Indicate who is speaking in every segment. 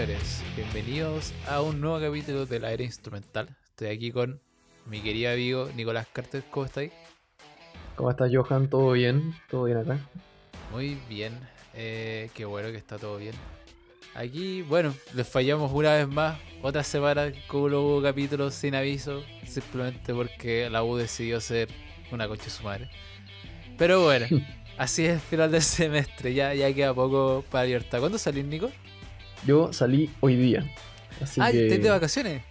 Speaker 1: Señores. Bienvenidos a un nuevo capítulo de la era instrumental. Estoy aquí con mi querido amigo Nicolás Carter. ¿Cómo estáis?
Speaker 2: ¿Cómo estás, Johan? ¿Todo bien? ¿Todo bien acá?
Speaker 1: Muy bien. Eh, qué bueno que está todo bien. Aquí, bueno, les fallamos una vez más. Otra semana con un nuevo capítulo sin aviso. Simplemente porque la U decidió ser una coche su madre. Pero bueno, así es el final del semestre. Ya, ya queda poco para libertad. ¿Cuándo salís, Nico?
Speaker 2: Yo salí hoy día. Así
Speaker 1: ah,
Speaker 2: que...
Speaker 1: ¿estás de vacaciones?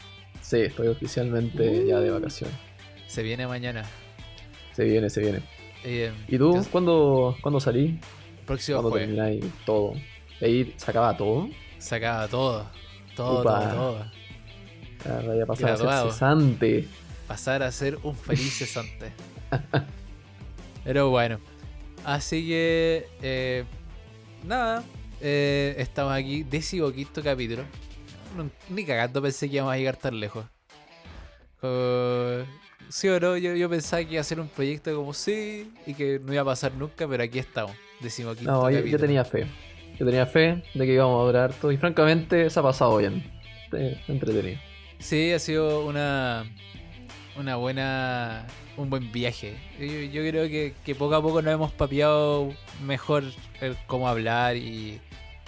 Speaker 2: Sí, estoy oficialmente ya de vacaciones.
Speaker 1: Se viene mañana.
Speaker 2: Se viene, se viene.
Speaker 1: Eh,
Speaker 2: ¿Y tú?
Speaker 1: entonces,
Speaker 2: ¿Cuándo, ¿cuándo salí?
Speaker 1: Próximo
Speaker 2: ¿Cuándo termináis todo? ¿Ahí se acaba todo?
Speaker 1: Se acaba todo. Todo, todo, todo.
Speaker 2: Ah, vaya a pasar a ser cesante.
Speaker 1: Pasar a ser un feliz cesante. Pero bueno. Así que. eh, nada. Eh, estamos aquí. Décimo quinto capítulo. No- ni cagando pensé que íbamos a llegar tan lejos. Co- sí o no, yo, yo pensaba que iba a ser un proyecto como sí y que no iba a pasar nunca, pero aquí estamos. Décimo quinto
Speaker 2: No,
Speaker 1: capítulo.
Speaker 2: yo tenía fe. Yo tenía fe de que íbamos a durar todo. Y francamente se ha pasado bien. Eh, Entretenido.
Speaker 1: Sí, ha sido una, una buena, un buen viaje. Yo, yo creo que, que poco a poco nos hemos papeado mejor el cómo hablar y,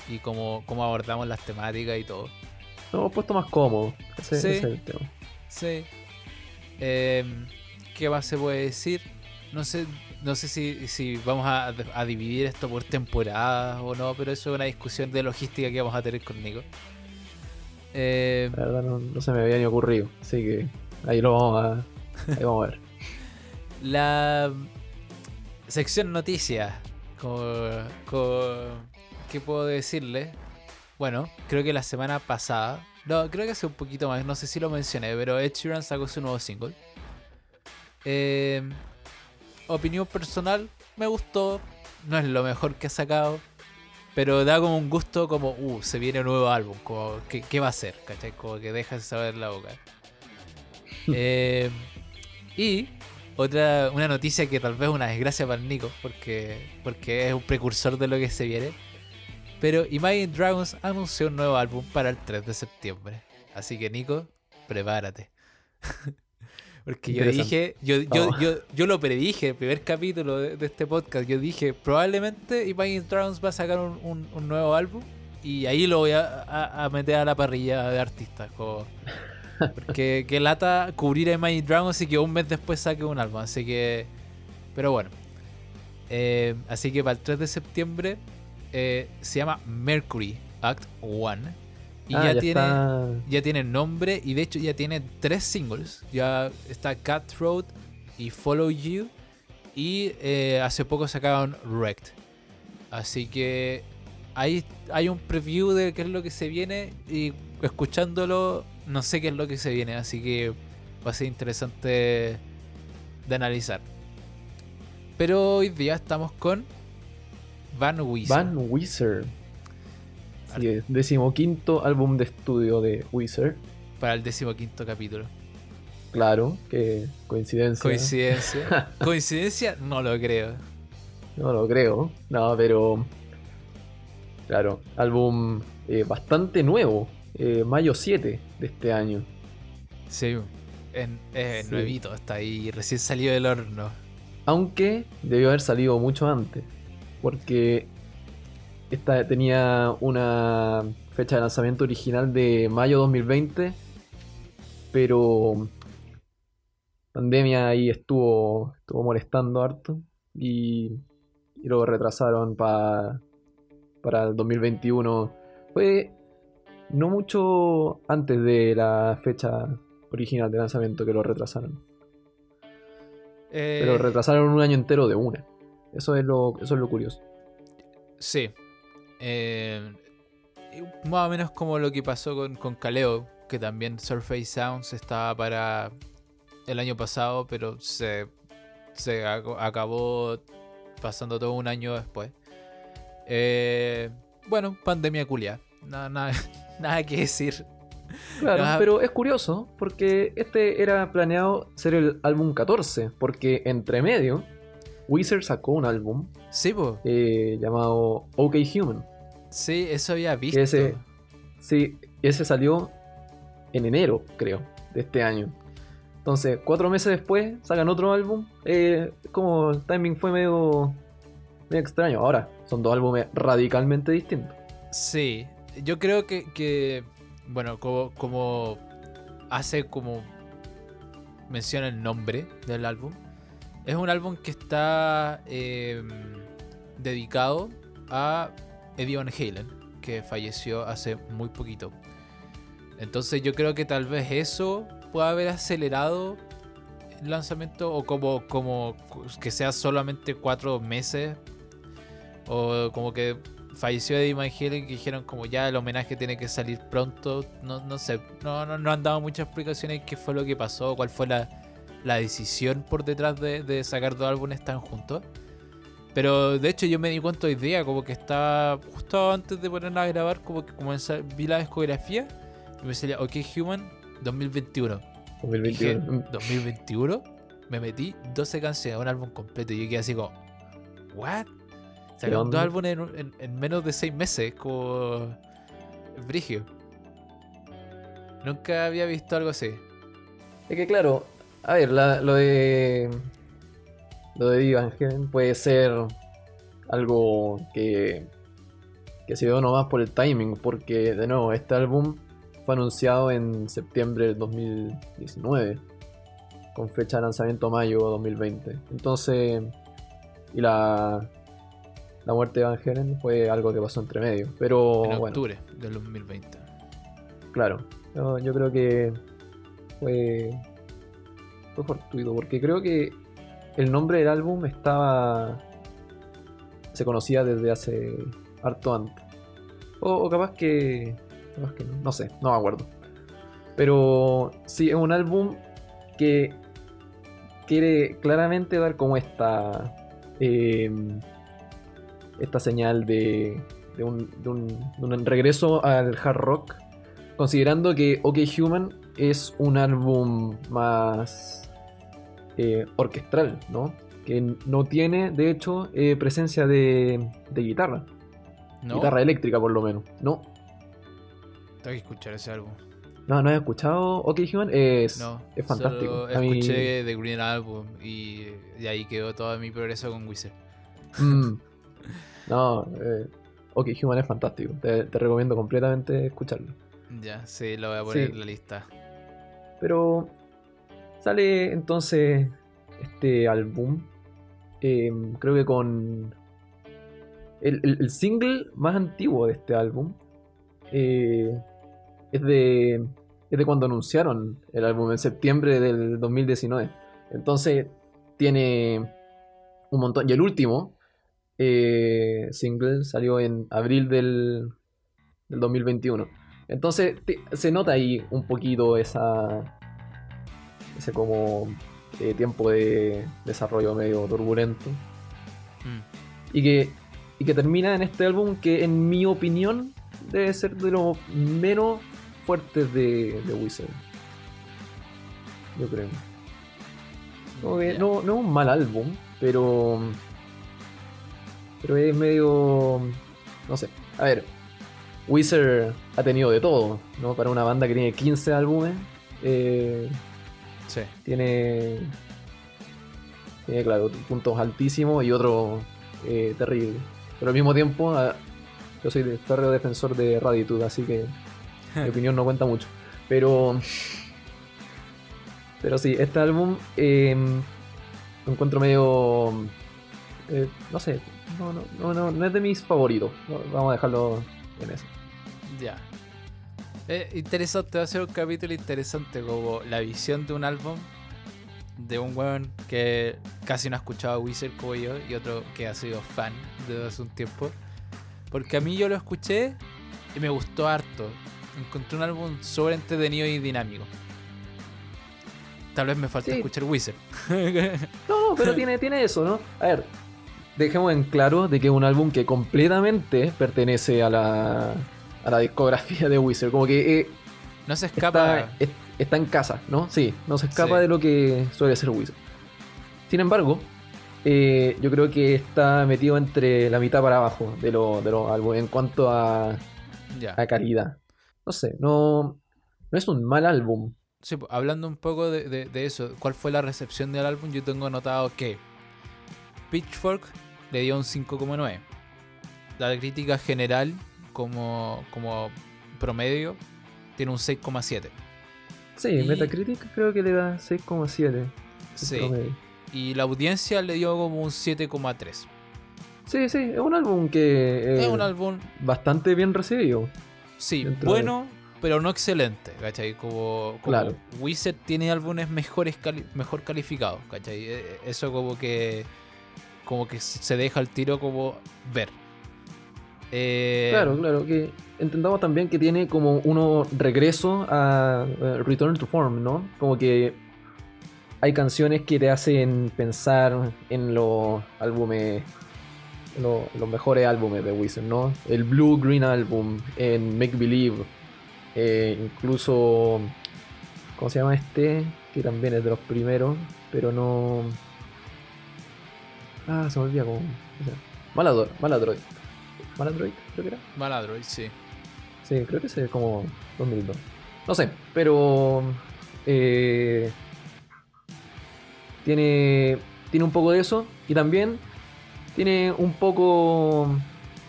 Speaker 1: y cómo, cómo abordamos las temáticas y todo.
Speaker 2: Nos hemos puesto más cómodos. Ese,
Speaker 1: Sí.
Speaker 2: ese es el tema.
Speaker 1: Sí. Em, ¿Qué más se puede decir? No sé, no sé si, si vamos a, a dividir esto por temporadas o no, pero eso es una discusión de logística que vamos a tener con Nico. Em,
Speaker 2: La verdad no, no se me había ni ocurrido. Así que ahí lo vamos a, ahí vamos a ver.
Speaker 1: La sección noticias. ¿Qué puedo decirle? Bueno, creo que la semana pasada. No, creo que hace un poquito más. No sé si lo mencioné, pero Ed Sheeran sacó su nuevo single. Eh, opinión personal, me gustó. No es lo mejor que ha sacado. Pero da como un gusto como, uh, se viene un nuevo álbum. Como, ¿qué, qué va a ser? ¿Cachai? Como que deja de saber la boca. Eh, y otra, una noticia que tal vez es una desgracia para el Nico, porque, porque es un precursor de lo que se viene. Pero Imagine Dragons anunció un nuevo álbum para el 3 de septiembre. Así que Nico, prepárate. porque yo dije, yo, yo,
Speaker 2: Oh.
Speaker 1: yo, yo lo predije, el primer capítulo de, de este podcast, yo dije, probablemente Imagine Dragons va a sacar un, un- un nuevo álbum. Y ahí lo voy a, a- a meter a la parrilla de artistas. Como, porque que lata cubrir a Imagine Dragons y que un mes después saque un álbum. Así que. Pero bueno. Eh, así que para el 3 de septiembre eh, se llama Mercury Act 1. Y
Speaker 2: Ah,
Speaker 1: ya, tiene.
Speaker 2: está-
Speaker 1: Ya tiene nombre y de hecho ya tiene tres singles. Ya está Cat Road y Follow You. Y eh, hace poco sacaron Wrecked. Así que ahí hay un preview de qué es lo que se viene. Y escuchándolo, no sé qué es lo que se viene. Así que va a ser interesante de analizar. Pero hoy día estamos con Van Weezer.
Speaker 2: Van Weezer. Sí, es decimoquinto álbum de estudio de Weezer.
Speaker 1: Para el decimoquinto capítulo.
Speaker 2: Claro, que coincidencia.
Speaker 1: Coincidencia. Coincidencia, no lo creo.
Speaker 2: No lo creo. No, pero. Claro, álbum eh, bastante nuevo. Eh, mayo 7 de este año.
Speaker 1: Sí, en, es
Speaker 2: Sí.
Speaker 1: nuevito, está ahí recién salido del horno.
Speaker 2: Aunque debió haber salido mucho antes. Porque esta tenía una fecha de lanzamiento original de mayo 2020. Pero pandemia ahí estuvo, estuvo molestando harto. Y, y lo retrasaron pa- para el 2021. Fue no mucho antes de la fecha original de lanzamiento que lo retrasaron.
Speaker 1: Eh,
Speaker 2: Pero retrasaron un año entero de una. Eso es lo, eso es lo curioso.
Speaker 1: Sí. Eh, más o menos como lo que pasó con, con Kaleo, que también Surface Sounds estaba para el año pasado, pero se, se ac- acabó pasando todo un año después. Eh, bueno, pandemia culia. Nada, nada, nada que decir.
Speaker 2: Claro,
Speaker 1: Ah.
Speaker 2: pero es curioso porque este era planeado ser el álbum 14, porque entre medio Weezer sacó un álbum
Speaker 1: Sí, po.
Speaker 2: eh, llamado OK Human.
Speaker 1: Sí, eso había visto.
Speaker 2: ese, sí, ese salió en enero, creo, de este año. Entonces, cuatro meses después sacan otro álbum. Eh, como el timing fue medio, medio extraño. Ahora, son dos álbumes radicalmente distintos.
Speaker 1: Sí, yo creo que, bueno, como, hace como menciona el nombre del álbum, es un álbum que está eh, dedicado a Eddie Van Halen, que falleció hace muy poquito. Entonces yo creo que tal vez eso pueda haber acelerado el lanzamiento o como, como que sea solamente cuatro meses o como que falleció Eddie Van Halen que dijeron como ya el homenaje tiene que salir pronto no, no sé no, no, no han dado muchas explicaciones qué fue lo que pasó cuál fue la, la decisión por detrás de, de sacar dos álbumes tan juntos pero de hecho yo me di cuenta hoy día como que estaba justo antes de ponerla a grabar como que comenzar, vi la discografía y me salía OK Human 2021 Dije,
Speaker 2: 2021.
Speaker 1: 2021 me metí 12 canciones, un álbum completo. Y yo quedé así como, ¿what? Sacaron dos álbumes en, en- en menos de 6 meses, como. Brigio. Nunca había visto algo así.
Speaker 2: Es que claro, a ver, la- lo de. Lo de Halen puede ser algo que. que se dio nomás por el timing, porque de nuevo, este álbum fue anunciado en septiembre del 2019, con fecha de lanzamiento mayo 2020. Entonces. Y la. La muerte de Van Halen fue algo que pasó entre medio. Pero
Speaker 1: en
Speaker 2: bueno.
Speaker 1: octubre del 2020.
Speaker 2: Claro, yo, yo creo que fue, fue fortuito, porque creo que el nombre del álbum estaba. se conocía desde hace harto antes. O, o capaz que. capaz que no, sé, no me acuerdo. Pero sí, es un álbum que quiere claramente dar como esta. em, esta señal de, de un, de un- de un regreso al hard rock considerando que OK Human es un álbum más eh, orquestral, ¿no? Que no tiene, de hecho, eh, presencia de, de guitarra,
Speaker 1: No,
Speaker 2: guitarra eléctrica por lo menos. No,
Speaker 1: tengo que escuchar ese álbum.
Speaker 2: no, no he escuchado OK Human, es,
Speaker 1: No,
Speaker 2: es fantástico.
Speaker 1: solo
Speaker 2: A mí-
Speaker 1: escuché The Green Album y de ahí quedó todo mi progreso con Wizard.
Speaker 2: Mm. no, eh, OK Human es fantástico, te, te recomiendo completamente escucharlo.
Speaker 1: Ya, sí, lo voy a poner
Speaker 2: Sí.
Speaker 1: en la lista.
Speaker 2: Pero sale entonces este álbum. eh, creo que con el, el- el single más antiguo de este álbum. eh, es de. Es de cuando anunciaron el álbum en septiembre del 2019. Entonces tiene un montón. Y el último eh, single salió en abril del, del 2021. Entonces te- se nota ahí un poquito esa. Ese como eh, tiempo de desarrollo medio turbulento.
Speaker 1: Mm.
Speaker 2: Y que, y que termina en este álbum que en mi opinión debe ser de los menos fuertes de, de Wizard. Yo creo.
Speaker 1: Ya.
Speaker 2: no, no es un mal álbum, pero. Pero es medio. No sé. A ver. Wizard ha tenido de todo, ¿no? Para una banda que tiene 15 álbumes. eh,
Speaker 1: Sí.
Speaker 2: tiene. Tiene, claro, puntos altísimos y otros eh, terribles. Pero al mismo tiempo, yo soy de férreo defensor de Raditude, así que mi opinión no cuenta mucho. Pero. Pero sí, este álbum eh, lo encuentro medio. eh, no sé, no, no, no, no, no es de mis favoritos. Vamos a dejarlo en eso.
Speaker 1: Ya. Eh, interesante, va a ser un capítulo interesante como la visión de un álbum de un weón que casi no ha escuchado a Wizard como yo y otro que ha sido fan desde hace un tiempo. Porque a mí yo lo escuché y me gustó harto. Encontré un álbum súper entretenido y dinámico. Tal vez me falta
Speaker 2: Sí.
Speaker 1: escuchar Wizard.
Speaker 2: No, pero tiene, tiene eso, ¿no? A ver, dejemos en claro de que es un álbum que completamente pertenece a la, a la discografía de Wizard. Como que eh,
Speaker 1: no se escapa.
Speaker 2: está, es- está en casa, ¿no? Sí, no se escapa
Speaker 1: Sí.
Speaker 2: de lo que suele ser Wizard. Sin embargo, eh, yo creo que está metido entre la mitad para abajo de, lo- de los álbumes en cuanto a,
Speaker 1: Ya.
Speaker 2: a calidad. No sé, no, no es un mal álbum.
Speaker 1: Sí, hablando un poco de, de- de eso, ¿cuál fue la recepción del álbum? Yo tengo notado que Pitchfork le dio un 5,9. La crítica general, como, como promedio, tiene un 6,7.
Speaker 2: Sí,
Speaker 1: Y-
Speaker 2: Metacritic creo que le da 6,7. el
Speaker 1: Sí.
Speaker 2: promedio.
Speaker 1: Y la audiencia le dio como un 7,3.
Speaker 2: Sí, sí, es un álbum que
Speaker 1: Es un álbum,
Speaker 2: bastante bien recibido.
Speaker 1: sí, bueno, pero no excelente, ¿cachai? Como, como
Speaker 2: Claro.
Speaker 1: Wizard tiene álbumes mejores cali- mejor calificados, ¿cachai? Eh, Eso como que como que se deja el tiro como ver. Eh,
Speaker 2: Claro, claro, que entendamos también que tiene como uno regreso a Return to Form, ¿no? Como que hay canciones que te hacen pensar en los álbumes, lo- los mejores álbumes de Wizard, ¿no? El Blue Green Album, en Make Believe, eh, incluso, ¿cómo se llama este? Que también es de los primeros, pero no... Ah, se me olvida cómo... o sea, Malador, Maladroid. Maladroid, creo que era.
Speaker 1: Maladroid, sí.
Speaker 2: Sí, creo que ese es como 2002. No sé, pero. eh, tiene, tiene un poco de eso. Y también tiene un poco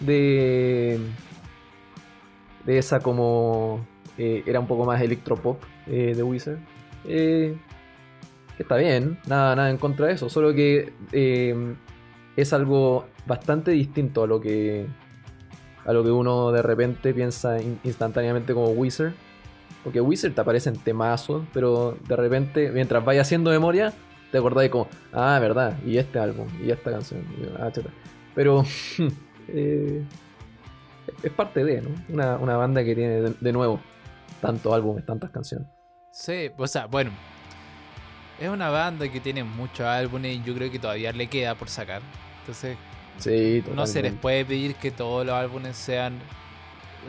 Speaker 2: de. De esa como. eh, era un poco más electropop eh, de Wizard. Eh, que está bien, nada, nada en contra de eso. Solo que eh, es algo bastante distinto a lo que a lo que uno de repente piensa in- instantáneamente como Wizard. Porque Wizard te aparece en temazos, pero de repente, mientras vaya haciendo memoria, te acordás de como, ah, verdad, y este álbum, y esta canción, y, ah. Pero eh, es parte de, ¿no? Una, una banda que tiene de, de nuevo tantos álbumes, tantas canciones.
Speaker 1: Sí, o sea, bueno. Es una banda que tiene muchos álbumes y yo creo que todavía le queda por sacar. Entonces,
Speaker 2: Sí,
Speaker 1: no se les puede pedir que todos los álbumes sean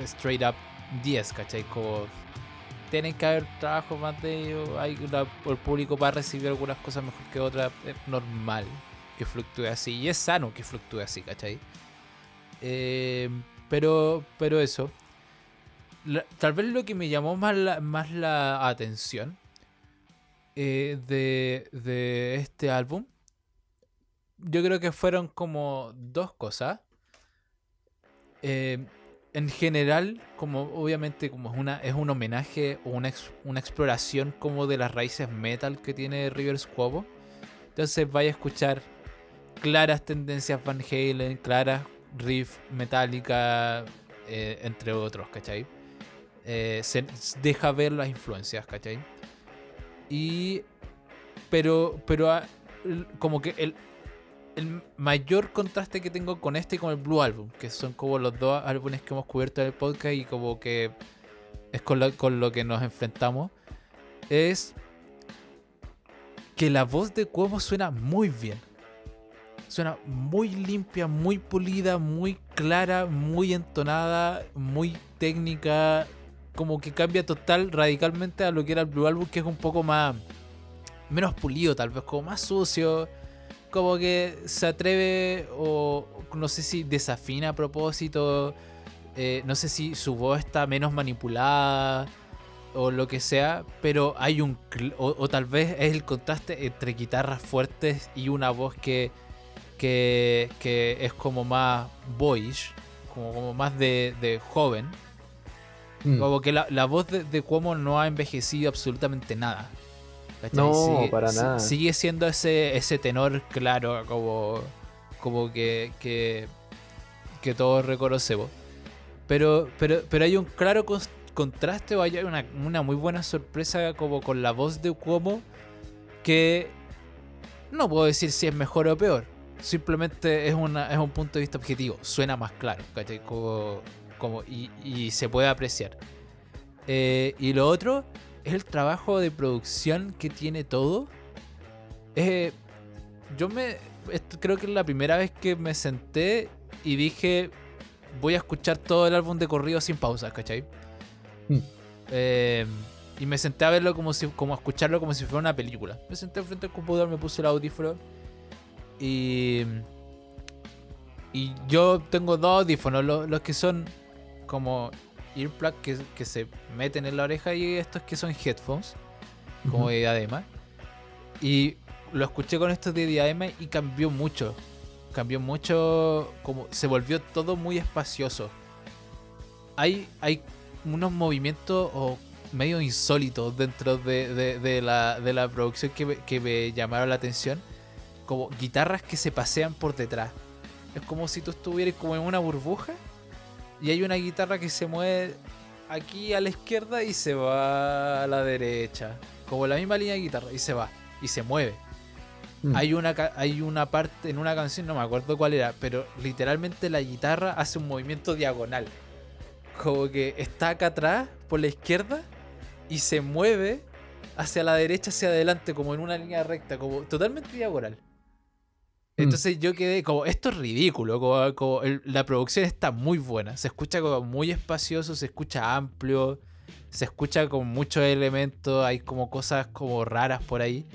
Speaker 1: straight up 10, ¿cachai? Como tienen que haber trabajo más de ellos, hay una- el público va a recibir algunas cosas mejor que otras, es normal que fluctúe así, y es sano que fluctúe así, ¿cachai? Eh, pero, pero eso, La- tal vez lo que me llamó más la, más la atención eh, de, de este álbum yo creo que fueron como dos cosas. Eh, en general, como obviamente como es una es un homenaje o una, una exploración como de las raíces metal que tiene Rivers Cuomo. Entonces vaya a escuchar claras tendencias Van Halen, claras riff metálica, eh, entre otros, ¿cachai? Se deja ver las influencias, ¿cachai? Y pero pero ah, como que el, el mayor contraste que tengo con este y con el Blue Album, que son como los dos álbumes que hemos cubierto en el podcast y como que es con lo, con lo que nos enfrentamos, es que la voz de Cuomo suena muy bien. Suena muy limpia, muy pulida, muy clara, muy entonada, muy técnica. Como que cambia total, radicalmente a lo que era el Blue Album, que es un poco más. menos pulido, tal vez, como más sucio como que se atreve o no sé si desafina a propósito, eh, no sé si su voz está menos manipulada o lo que sea, pero hay un... O, o tal vez es el contraste entre guitarras fuertes y una voz que, que, que es como más boyish, como, como más de, de joven.
Speaker 2: Mm.
Speaker 1: Como que la, la voz de, de Cuomo no ha envejecido absolutamente nada. ¿cachai?
Speaker 2: No, para nada.
Speaker 1: Sigue siendo ese, ese tenor claro, como, como que, que, que todos reconocemos. Pero, pero, pero hay un claro contraste o hay una, una muy buena sorpresa como con la voz de Cuomo que no puedo decir si es mejor o peor. Simplemente es, una, es un punto de vista objetivo. Suena más claro, ¿cachai? Como, como, y, y se puede apreciar. Eh, y lo otro es el trabajo de producción que tiene todo. Eh, yo me. esto creo que es la primera vez que me senté y dije. Voy a escuchar todo el álbum de corrido sin pausas, ¿cachai?
Speaker 2: Mm.
Speaker 1: Eh, y me senté a verlo como si. como a escucharlo como si fuera una película. Me senté frente al computador, me puse el audífono. Y. Y yo tengo dos audífonos, lo- los, que son como earplugs que, que se meten en la oreja y estos que son headphones, como de diadema. Y lo escuché con estos de diadema y cambió mucho. Cambió mucho, como se volvió todo muy espacioso. Hay, hay unos movimientos o medio insólitos dentro de, de- de la, de la producción que me, que me llamaron la atención. Como guitarras que se pasean por detrás. Es como si tú estuvieras como en una burbuja y hay una guitarra que se mueve aquí a la izquierda y se va a la derecha. Como la misma línea de guitarra y se va y se mueve.
Speaker 2: Mm.
Speaker 1: Hay una, hay una parte en una canción, no me acuerdo cuál era, pero literalmente la guitarra hace un movimiento diagonal. Como que está acá atrás, por la izquierda, y se mueve hacia la derecha, hacia adelante, como en una línea recta, como totalmente diagonal. Entonces yo quedé como, esto es ridículo, como, la producción está muy buena, se escucha como muy espacioso, se escucha amplio, se escucha con muchos elementos, hay como cosas como raras por ahí.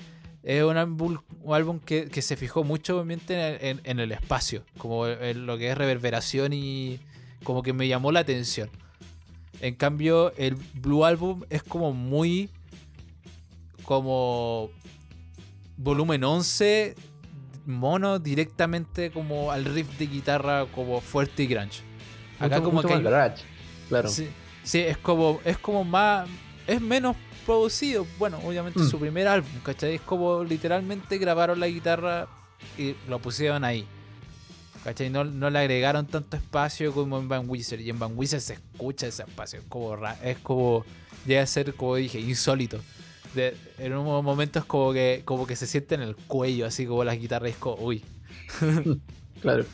Speaker 1: Es un álbum, un álbum que, que se fijó mucho en- en el espacio, como en lo que es reverberación y como que me llamó la atención. En cambio, el Blue Album es como muy como volumen 11 mono directamente como al riff de guitarra como fuerte y grunge. Acá
Speaker 2: Mucho-
Speaker 1: como
Speaker 2: mucho
Speaker 1: que
Speaker 2: más
Speaker 1: hay-
Speaker 2: garage, claro.
Speaker 1: Sí, sí, es como, es como más, es menos producido. Bueno, obviamente
Speaker 2: Mm.
Speaker 1: su primer álbum, ¿cachai? Es como literalmente grabaron la guitarra y lo pusieron ahí. ¿Cachai? No, no le agregaron tanto espacio como en Van Wizard. Y en Van Wizard se escucha ese espacio. Es como, es como llega a ser, como dije, insólito. De- en unos momentos como que, como que se siente en el cuello, así como las guitarras. Es como, uy.
Speaker 2: Claro.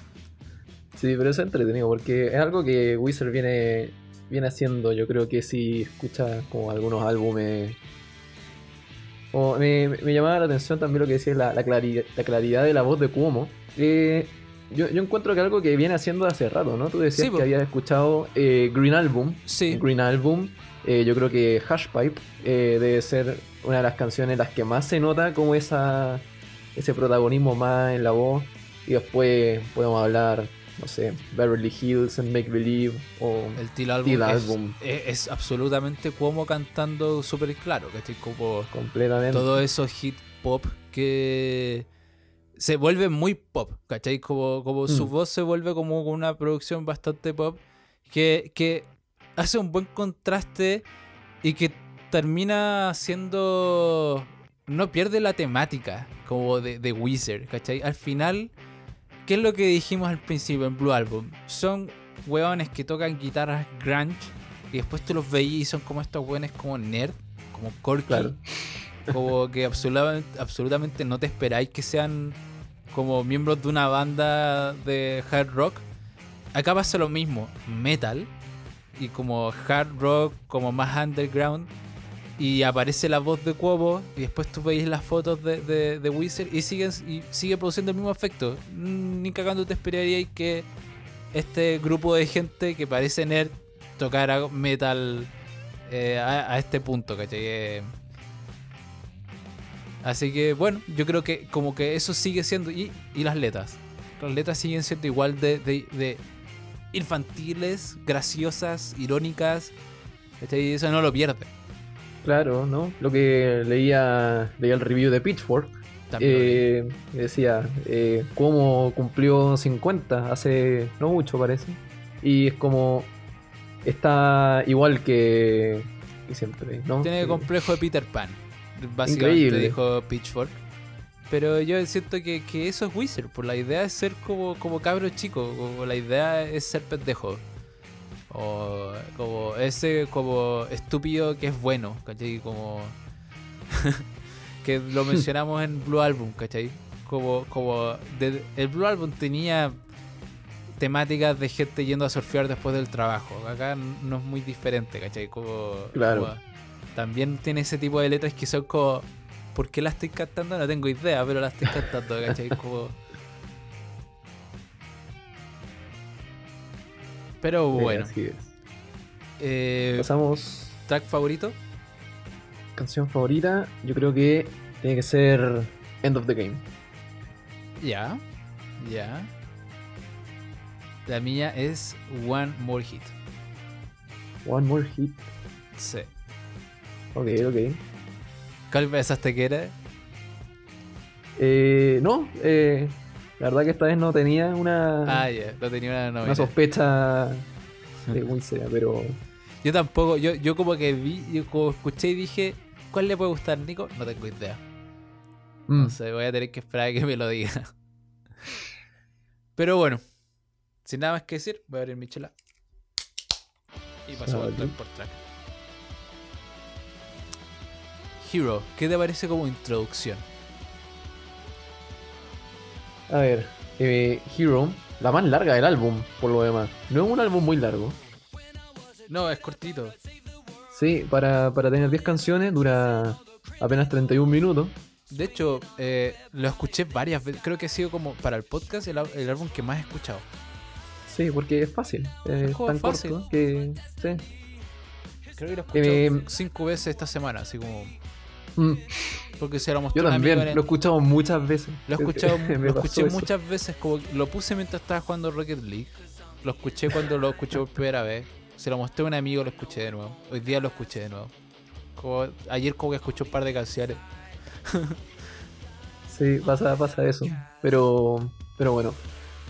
Speaker 2: Sí, pero eso es entretenido porque es algo que Wizard viene, viene haciendo. Yo creo que si escuchas como algunos álbumes. O me, me llamaba la atención también lo que decía la, la, clari- la claridad de la voz de Cuomo. Eh, yo, yo encuentro que algo que viene haciendo hace rato, ¿no? Tú decías
Speaker 1: Sí,
Speaker 2: que habías escuchado eh, Green Album.
Speaker 1: Sí.
Speaker 2: Green Album. Eh, yo creo que Hashpipe eh, debe ser una de las canciones en las que más se nota como esa ese protagonismo más en la voz. Y después podemos hablar, no sé, Beverly Hills and Make Believe o
Speaker 1: El Till Album, es,
Speaker 2: Album.
Speaker 1: es- es absolutamente como cantando súper claro. Que estoy como.
Speaker 2: completamente.
Speaker 1: todos esos hit pop que se vuelve muy pop, ¿cachai? Como, como su
Speaker 2: Mm.
Speaker 1: voz se vuelve como una producción bastante pop que, que hace un buen contraste y que termina siendo... no pierde la temática como de, de Wizard, ¿cachai? Al final, ¿qué es lo que dijimos al principio en Blue Album? Son hueones que tocan guitarras grunge y después tú los veías y son como estos hueones como nerd, como corky.
Speaker 2: Claro.
Speaker 1: Como que absolutamente, absolutamente no te esperáis que sean como miembros de una banda de hard rock. Acá pasa lo mismo, metal y como hard rock, como más underground. Y aparece la voz de Cuovo y después tú veis las fotos de, de, de Wizard y, siguen, y sigue produciendo el mismo efecto. Mm, Ni cagando te esperaríais que este grupo de gente que parece nerd tocara metal eh, a, este punto, ¿cachai? Eh, Así que bueno, yo creo que como que eso sigue siendo. Y, y las letras. Las letras siguen siendo igual de- de infantiles, graciosas, irónicas. eso no lo pierde.
Speaker 2: Claro, ¿no? Lo que leía, leía el review de Pitchfork. Eh, decía eh, cómo cumplió 50 hace no mucho parece y es como está igual que, que siempre ¿no?
Speaker 1: Tiene
Speaker 2: Que-
Speaker 1: complejo de Peter Pan. Básicamente
Speaker 2: Increíble.
Speaker 1: dijo Pitchfork. Pero yo siento que, que eso es Wizard. Por la idea es ser como, como cabro chico. Como la idea es ser pendejo. O como ese como estúpido que es bueno. ¿Cachai? Como. que lo mencionamos en Blue Album, ¿cachai? Como, como de- el Blue Album tenía temáticas de gente yendo a surfear después del trabajo. Acá no es muy diferente, ¿cachai? Como,
Speaker 2: Claro.
Speaker 1: como- también tiene ese tipo de letras que son como. ¿Por qué las estoy cantando? No tengo idea, pero las estoy cantando, ¿cachai? Como. Pero bueno.
Speaker 2: así es.
Speaker 1: eh,
Speaker 2: pasamos
Speaker 1: ¿Track favorito?
Speaker 2: canción favorita yo creo que tiene que ser End of the Game
Speaker 1: Ya, ya. La mía es One More Hit.
Speaker 2: One More Hit.
Speaker 1: Sí.
Speaker 2: Ok, ok.
Speaker 1: ¿Cuál pensaste que era?
Speaker 2: Eh, no, eh, la verdad que esta vez no tenía una,
Speaker 1: Ah, tenía una novela.
Speaker 2: una sospecha muy seria, pero
Speaker 1: Yo tampoco, yo, yo como que vi, yo como escuché y dije, ¿cuál le puede gustar Nico? No tengo idea.
Speaker 2: mm,
Speaker 1: No sé, voy a tener que esperar a que me lo diga. Pero bueno, sin nada más que decir, voy a abrir mi chela. Y paso
Speaker 2: Ah,
Speaker 1: a track por track. Hero, ¿qué te parece como introducción?
Speaker 2: a ver, eh, Hero, la más larga del álbum, por lo demás. No es un álbum muy largo.
Speaker 1: No, es cortito.
Speaker 2: Sí, para, para tener 10 canciones dura apenas 31 minutos.
Speaker 1: De hecho, eh, lo escuché varias veces. Creo que ha sido como para el podcast el, el álbum que más he escuchado.
Speaker 2: Sí, porque es fácil. eh,
Speaker 1: Es
Speaker 2: tan
Speaker 1: fácil.
Speaker 2: corto que. Sí.
Speaker 1: Creo que lo he escuchado
Speaker 2: Eh,
Speaker 1: cinco veces esta semana, así como.
Speaker 2: Mm,
Speaker 1: Porque se lo mostré
Speaker 2: Yo
Speaker 1: amigo
Speaker 2: también, lo he escuchado muchas veces.
Speaker 1: Lo he escuchado, lo escuché
Speaker 2: eso.
Speaker 1: muchas veces, como lo puse mientras estaba jugando Rocket League. Lo escuché cuando lo escuché por primera vez. Se lo mostré a un amigo, lo escuché de nuevo. Hoy día lo escuché de nuevo. Como- ayer como que escuché un par de canciones.
Speaker 2: Sí, pasa, pasa eso. Pero, pero bueno,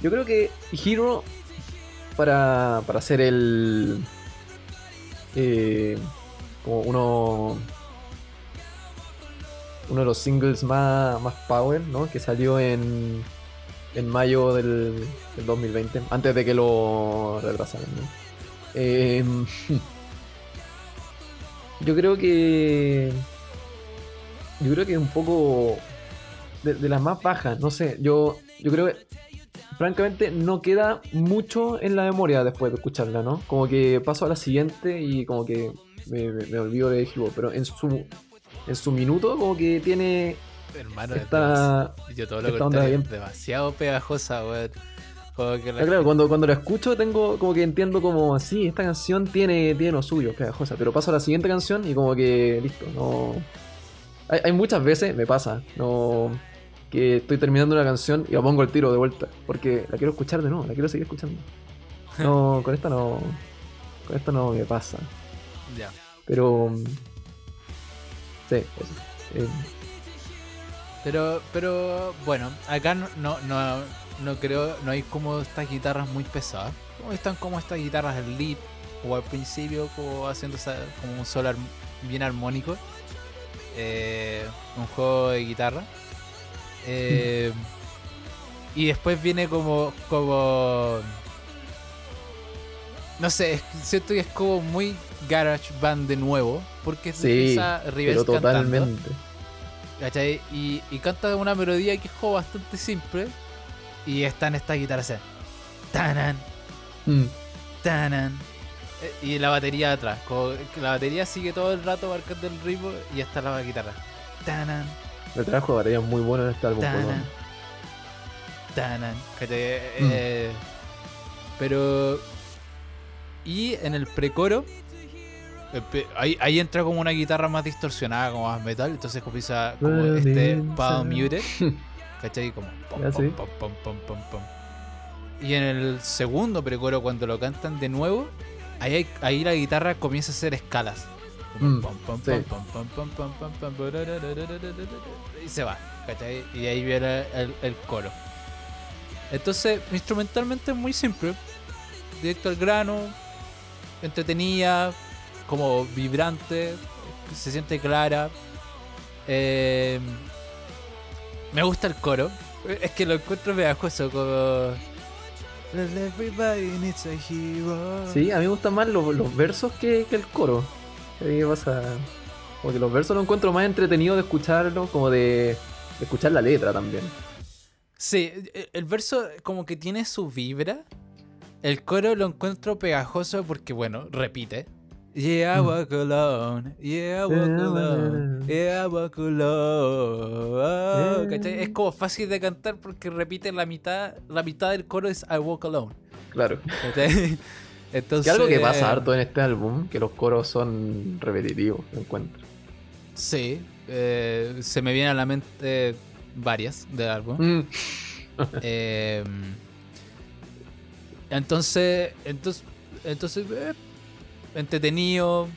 Speaker 2: yo creo que Hero, para, para ser el. eh, como uno. Uno de los singles más, más power, ¿no? Que salió en, en mayo del, del 2020, antes de que lo retrasaran, ¿no? Eh, yo creo que. Yo creo que es un poco de, de las más bajas, no sé, yo, yo creo que francamente no queda mucho en la memoria después de escucharla, ¿no? Como que paso a la siguiente y como que me, me- me olvido de pero en su, en su minuto como que tiene
Speaker 1: Hermano, es
Speaker 2: esta...
Speaker 1: yo todo lo
Speaker 2: esta onda bien-
Speaker 1: demasiado pegajosa, weón. Que la-
Speaker 2: claro, cuando, cuando la escucho tengo como que entiendo como, sí, esta canción tiene, tiene lo suyo, pegajosa, pero paso a la siguiente canción y como que, listo, no... Hay, hay muchas veces, me pasa, no... Que estoy terminando una canción y la pongo el tiro de vuelta, porque la quiero escuchar de nuevo, la quiero seguir escuchando. No, con esta no... Con esta no me pasa,
Speaker 1: Ya.
Speaker 2: pero... eso. Eh,
Speaker 1: Pero, pero bueno, acá no, no, no, creo, no hay como estas guitarras muy pesadas. Están como estas guitarras del lead o al principio como haciendo como un solo bien armónico. Eh, un juego de guitarra. Eh, y después viene como, como no sé, siento que es como muy garage band de nuevo. Porque
Speaker 2: sí,
Speaker 1: empieza Rivers
Speaker 2: pero
Speaker 1: cantando.
Speaker 2: totalmente.
Speaker 1: ¿Cachai? Y, y canta una melodía que es como bastante simple. Y están estas guitarras así. Tanan,
Speaker 2: Mm,
Speaker 1: tanan. eh, Y la batería atrás. como la batería sigue todo el rato marcando el ritmo y está la guitarra. Tanan,
Speaker 2: El trabajo de batería es muy bueno en este álbum.
Speaker 1: tanan. Tanan. ¿cachai?
Speaker 2: Mm.
Speaker 1: Eh, pero. Y en el precoro. Eh, Ahí, ahí entra como una guitarra más distorsionada, como más metal. Entonces comienza como
Speaker 2: Well,
Speaker 1: este
Speaker 2: son-
Speaker 1: muted. ¿Cachai? Como pom,
Speaker 2: Ya,
Speaker 1: pom,
Speaker 2: sí.
Speaker 1: pom, pom, pom, pom, pom. Y en el segundo precoro, cuando lo cantan de nuevo, ahí, ahí la guitarra comienza a hacer escalas.
Speaker 2: Mm,
Speaker 1: y se va, ¿cachai? Y ahí viene el, el coro. Entonces, instrumentalmente es muy simple. Directo al grano, entretenida, como vibrante, se siente clara. Eh, me gusta el coro. Es que lo encuentro pegajoso, como. Everybody needs a hero.
Speaker 2: Sí, a mí me gustan más los, los versos que, que el coro. ¿Qué pasa? Porque los versos lo encuentro más entretenido de escucharlo, como de, de escuchar la letra también.
Speaker 1: Sí, el- el verso como que tiene su vibra. El coro lo encuentro pegajoso porque, bueno, repite. Yeah, I
Speaker 2: Mm.
Speaker 1: walk alone. Yeah, I walk alone. Yeah, I walk alone. ¿Cachai? Es como fácil de cantar porque repite la mitad. La mitad del coro es I walk alone.
Speaker 2: Claro.
Speaker 1: ¿cachai? Entonces.
Speaker 2: Que algo que pasa harto en este álbum, que los coros son repetitivos, lo encuentro.
Speaker 1: Sí. eh, se me vienen a la mente varias del álbum.
Speaker 2: Mm,
Speaker 1: Eh, entonces, entonces, entonces, eh, entretenido,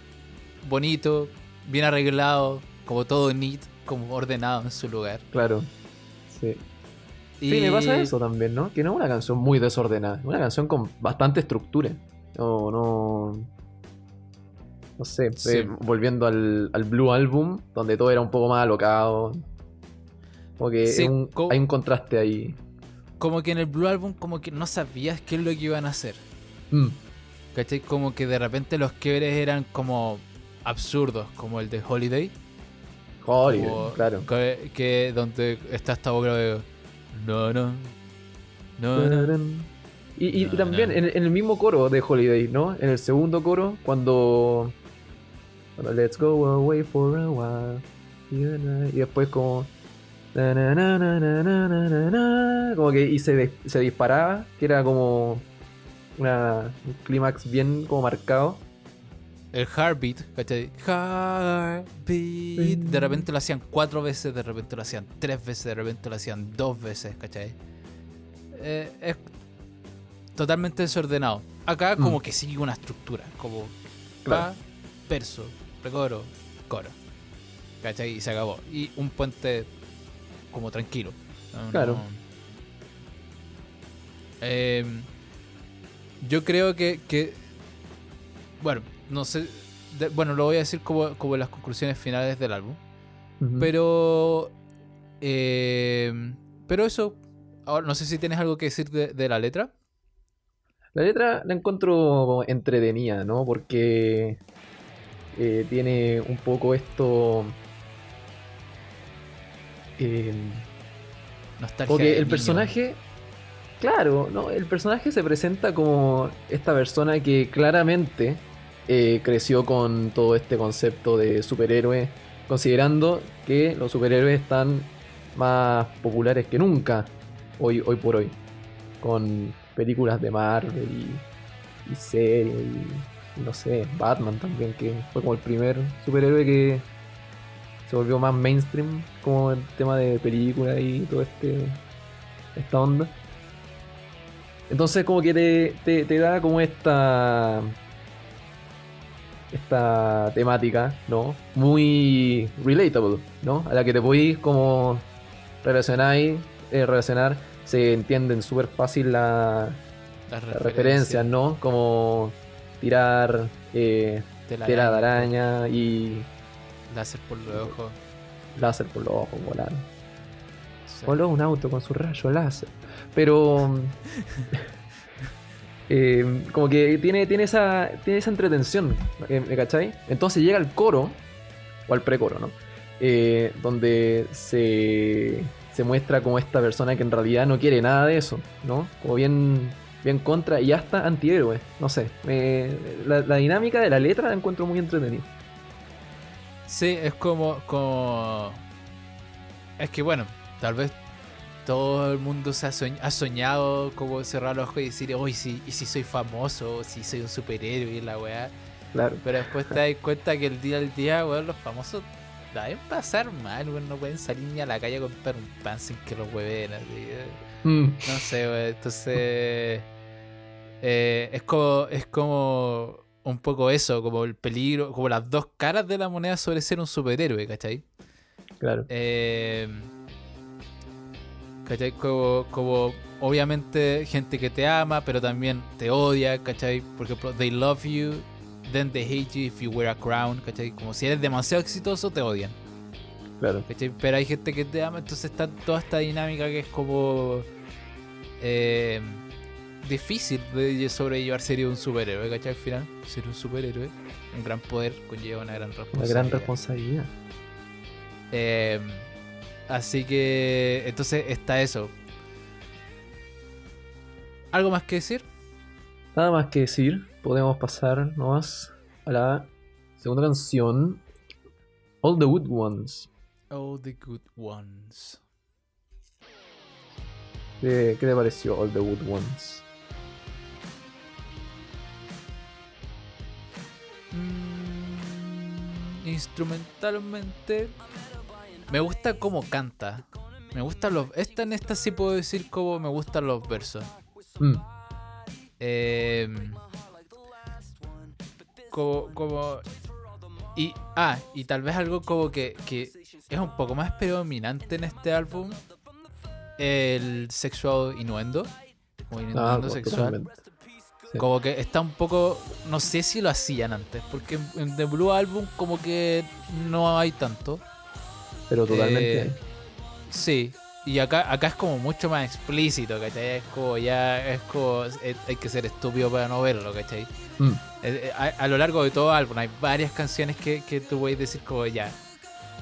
Speaker 1: bonito, bien arreglado, como todo neat, como ordenado en su lugar.
Speaker 2: Claro. Sí. Sí, me pasa eso también, ¿no? Que no es una canción muy desordenada, es una canción con bastante estructura. No, no. No sé,
Speaker 1: Sí.
Speaker 2: eh, volviendo al, al Blue Album, donde todo era un poco más alocado. Como que
Speaker 1: Sí,
Speaker 2: un- hay un contraste ahí.
Speaker 1: Como que en el Blue Album, como que no sabías qué es lo que iban a hacer.
Speaker 2: Mm,
Speaker 1: ¿Cachai? Como que de repente los quiebres eran como absurdos, como el de Holiday.
Speaker 2: Holiday, claro.
Speaker 1: Que, donde está esta boca de... No, no. No, no.
Speaker 2: Y, también. En, el mismo coro de Holiday, ¿no? En el segundo coro, cuando... cuando Let's go away for a while. Y después como... Na, na, na, como que y se, se disparaba, que era como una, un clímax bien como marcado.
Speaker 1: El Heartbeat, ¿cachai? Heartbeat. De repente lo hacían cuatro veces, de repente lo hacían tres veces, de repente lo hacían dos veces, ¿cachai? Eh, es totalmente desordenado. Acá
Speaker 2: Mm.
Speaker 1: como que sigue una estructura, como
Speaker 2: Claro.
Speaker 1: pa, verso, precoro, coro. ¿Cachai? Y se acabó. Y un puente como tranquilo. No-
Speaker 2: Claro.
Speaker 1: no- Eh, yo creo que, que- Bueno, no sé. de- bueno, lo voy a decir como, como las conclusiones finales del álbum. Pero. eh, pero eso. Ahora, no sé si tienes algo que decir de, de la letra.
Speaker 2: La letra la encuentro entretenida, ¿no? Porque eh, tiene un poco esto. eh,
Speaker 1: Nostalgia.
Speaker 2: porque el
Speaker 1: niño.
Speaker 2: personaje. Claro, ¿no? El personaje se presenta como esta persona que claramente eh, creció con todo este concepto de superhéroe, considerando que los superhéroes están más populares que nunca hoy, hoy por hoy, con películas de Marvel y, y series y, no sé, Batman también, que fue como el primer superhéroe que se volvió más mainstream como el tema de películas y todo este esta onda. Entonces como que te, te, te da como esta esta temática, ¿no? Muy relatable, ¿no? A la que te podéis como relacionar, eh, relacionar se entienden súper fácil la,
Speaker 1: Las
Speaker 2: referencias, ¿no? Como tirar eh,
Speaker 1: de la
Speaker 2: tela de araña y
Speaker 1: Láser por los ojos.
Speaker 2: láser por los ojos, volar.
Speaker 1: Sí.
Speaker 2: Voló un auto con su rayo láser. Pero. eh, como que tiene, tiene, esa, tiene esa entretención, eh, ¿me cachai? Entonces llega al coro, o al precoro, ¿no? Eh, donde se, se muestra como esta persona que en realidad no quiere nada de eso, ¿no? Como bien, bien contra y hasta antihéroe, no sé. la, la dinámica de la letra la encuentro muy entretenida.
Speaker 1: Sí, es como, como. Es que bueno, tal vez todo el mundo se ha, soñ- ha soñado como cerrar los ojos y decir, uy, y si soy famoso, si soy un superhéroe y la weá.
Speaker 2: Claro.
Speaker 1: Pero después te das cuenta que el día al día, weón, los famosos la deben pasar mal, weón, no pueden salir ni a la calle a comprar un pan sin que los hueven así. eh.
Speaker 2: Mm,
Speaker 1: No sé, weón, entonces. eh, es como. Es como. Un poco eso, como el peligro, como las dos caras de la moneda sobre ser un superhéroe, ¿cachai?
Speaker 2: claro.
Speaker 1: Eh, ¿Cachai? Como, como obviamente gente que te ama, pero también te odia, ¿cachai? Por ejemplo, they love you, then they hate you if you wear a crown, ¿cachai? Como si eres demasiado exitoso, te odian,
Speaker 2: Claro.
Speaker 1: ¿cachai? Pero hay gente que te ama, entonces está toda esta dinámica que es como eh, difícil de sobrellevar ser un superhéroe, ¿cachai? Al final, ser un superhéroe, un gran poder conlleva una gran
Speaker 2: Una
Speaker 1: responsabilidad.
Speaker 2: gran responsabilidad.
Speaker 1: Eh, así que entonces está eso. ¿Algo más que decir?
Speaker 2: Nada más que decir, podemos pasar nomás a la segunda canción, All the Good Ones.
Speaker 1: Oh, the good ones.
Speaker 2: ¿Qué, qué te pareció All the Good Ones?
Speaker 1: Mm, instrumentalmente me gusta cómo canta. Me gustan los. Esta en esta sí puedo decir como me gustan los versos.
Speaker 2: Mm,
Speaker 1: Eh, como, como. Y. Ah, y tal vez algo como que, que es un poco más predominante en este álbum. El sexual innuendo. Como
Speaker 2: ah,
Speaker 1: innuendo
Speaker 2: pues,
Speaker 1: sexual.
Speaker 2: Sí.
Speaker 1: Como que está un poco. No sé si lo hacían antes. Porque en, en The Blue Album, como que no hay tanto.
Speaker 2: Pero totalmente.
Speaker 1: Eh, Sí. Y acá, acá es como mucho más explícito, ¿cachai? Es como ya. Es como. es- hay que ser estúpido para no verlo, ¿cachai?
Speaker 2: Mm,
Speaker 1: Eh, eh, A, a lo largo de todo el álbum hay varias canciones que, que tú puedes decir como ya.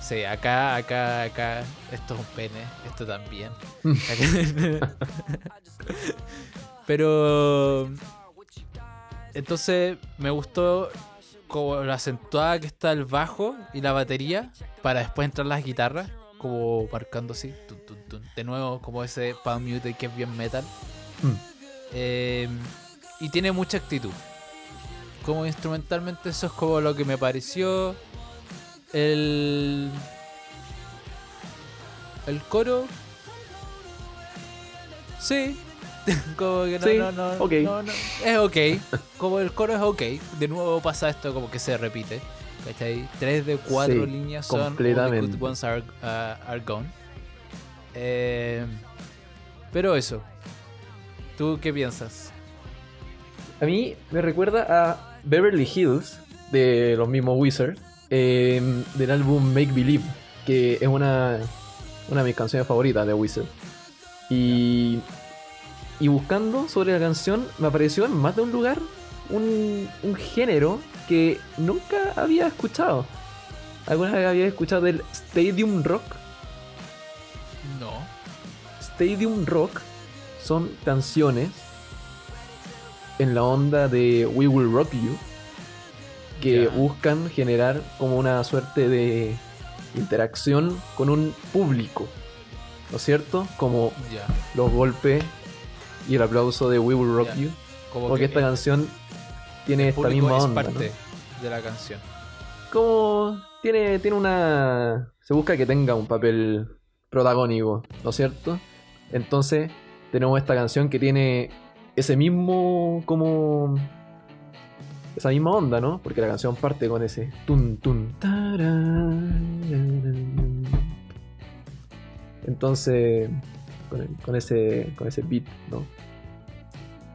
Speaker 1: Sí, acá, acá, acá. Esto es un pene. Esto también. Pero. Entonces me gustó como la acentuada que está el bajo y la batería para después entrar las guitarras, como marcando así. tun, tun, tun. De nuevo, como ese Palm Mute que es bien metal.
Speaker 2: mm.
Speaker 1: Eh, y tiene mucha actitud. Como instrumentalmente, eso es como lo que me pareció. El. El coro. Sí. como que no,
Speaker 2: Sí,
Speaker 1: no, no,
Speaker 2: ok.
Speaker 1: no, no. Es ok. Como el coro es ok. De nuevo pasa esto como que se repite. ¿Cachai? Tres de cuatro
Speaker 2: Sí,
Speaker 1: líneas son All the
Speaker 2: completamente.
Speaker 1: good ones are, uh, are gone. Eh, pero eso. ¿Tú qué piensas?
Speaker 2: A mí me recuerda a Beverly Hills de los mismos Wizards, eh, del álbum Make Believe, que es una, una de mis canciones favoritas de Wizard. Y, y buscando sobre la canción, me apareció en más de un lugar un, un género que nunca había escuchado. ¿Alguna vez había escuchado del Stadium Rock?
Speaker 1: No.
Speaker 2: Stadium Rock son canciones en la onda de We Will Rock You que buscan generar como una suerte de interacción con un público, ¿no es cierto? Como los golpes y el aplauso de We Will Rock. You,
Speaker 1: Como que
Speaker 2: esta
Speaker 1: el-
Speaker 2: canción tiene esta misma
Speaker 1: es
Speaker 2: onda, ¿no?
Speaker 1: parte de la canción.
Speaker 2: como tiene, tiene una. Se busca que tenga un papel protagónico, ¿no es cierto? Entonces, tenemos esta canción que tiene ese mismo. como. esa misma onda, ¿no? Porque la canción parte con ese. tun tun. tarararán. Entonces. Con, ese. con ese beat, ¿no?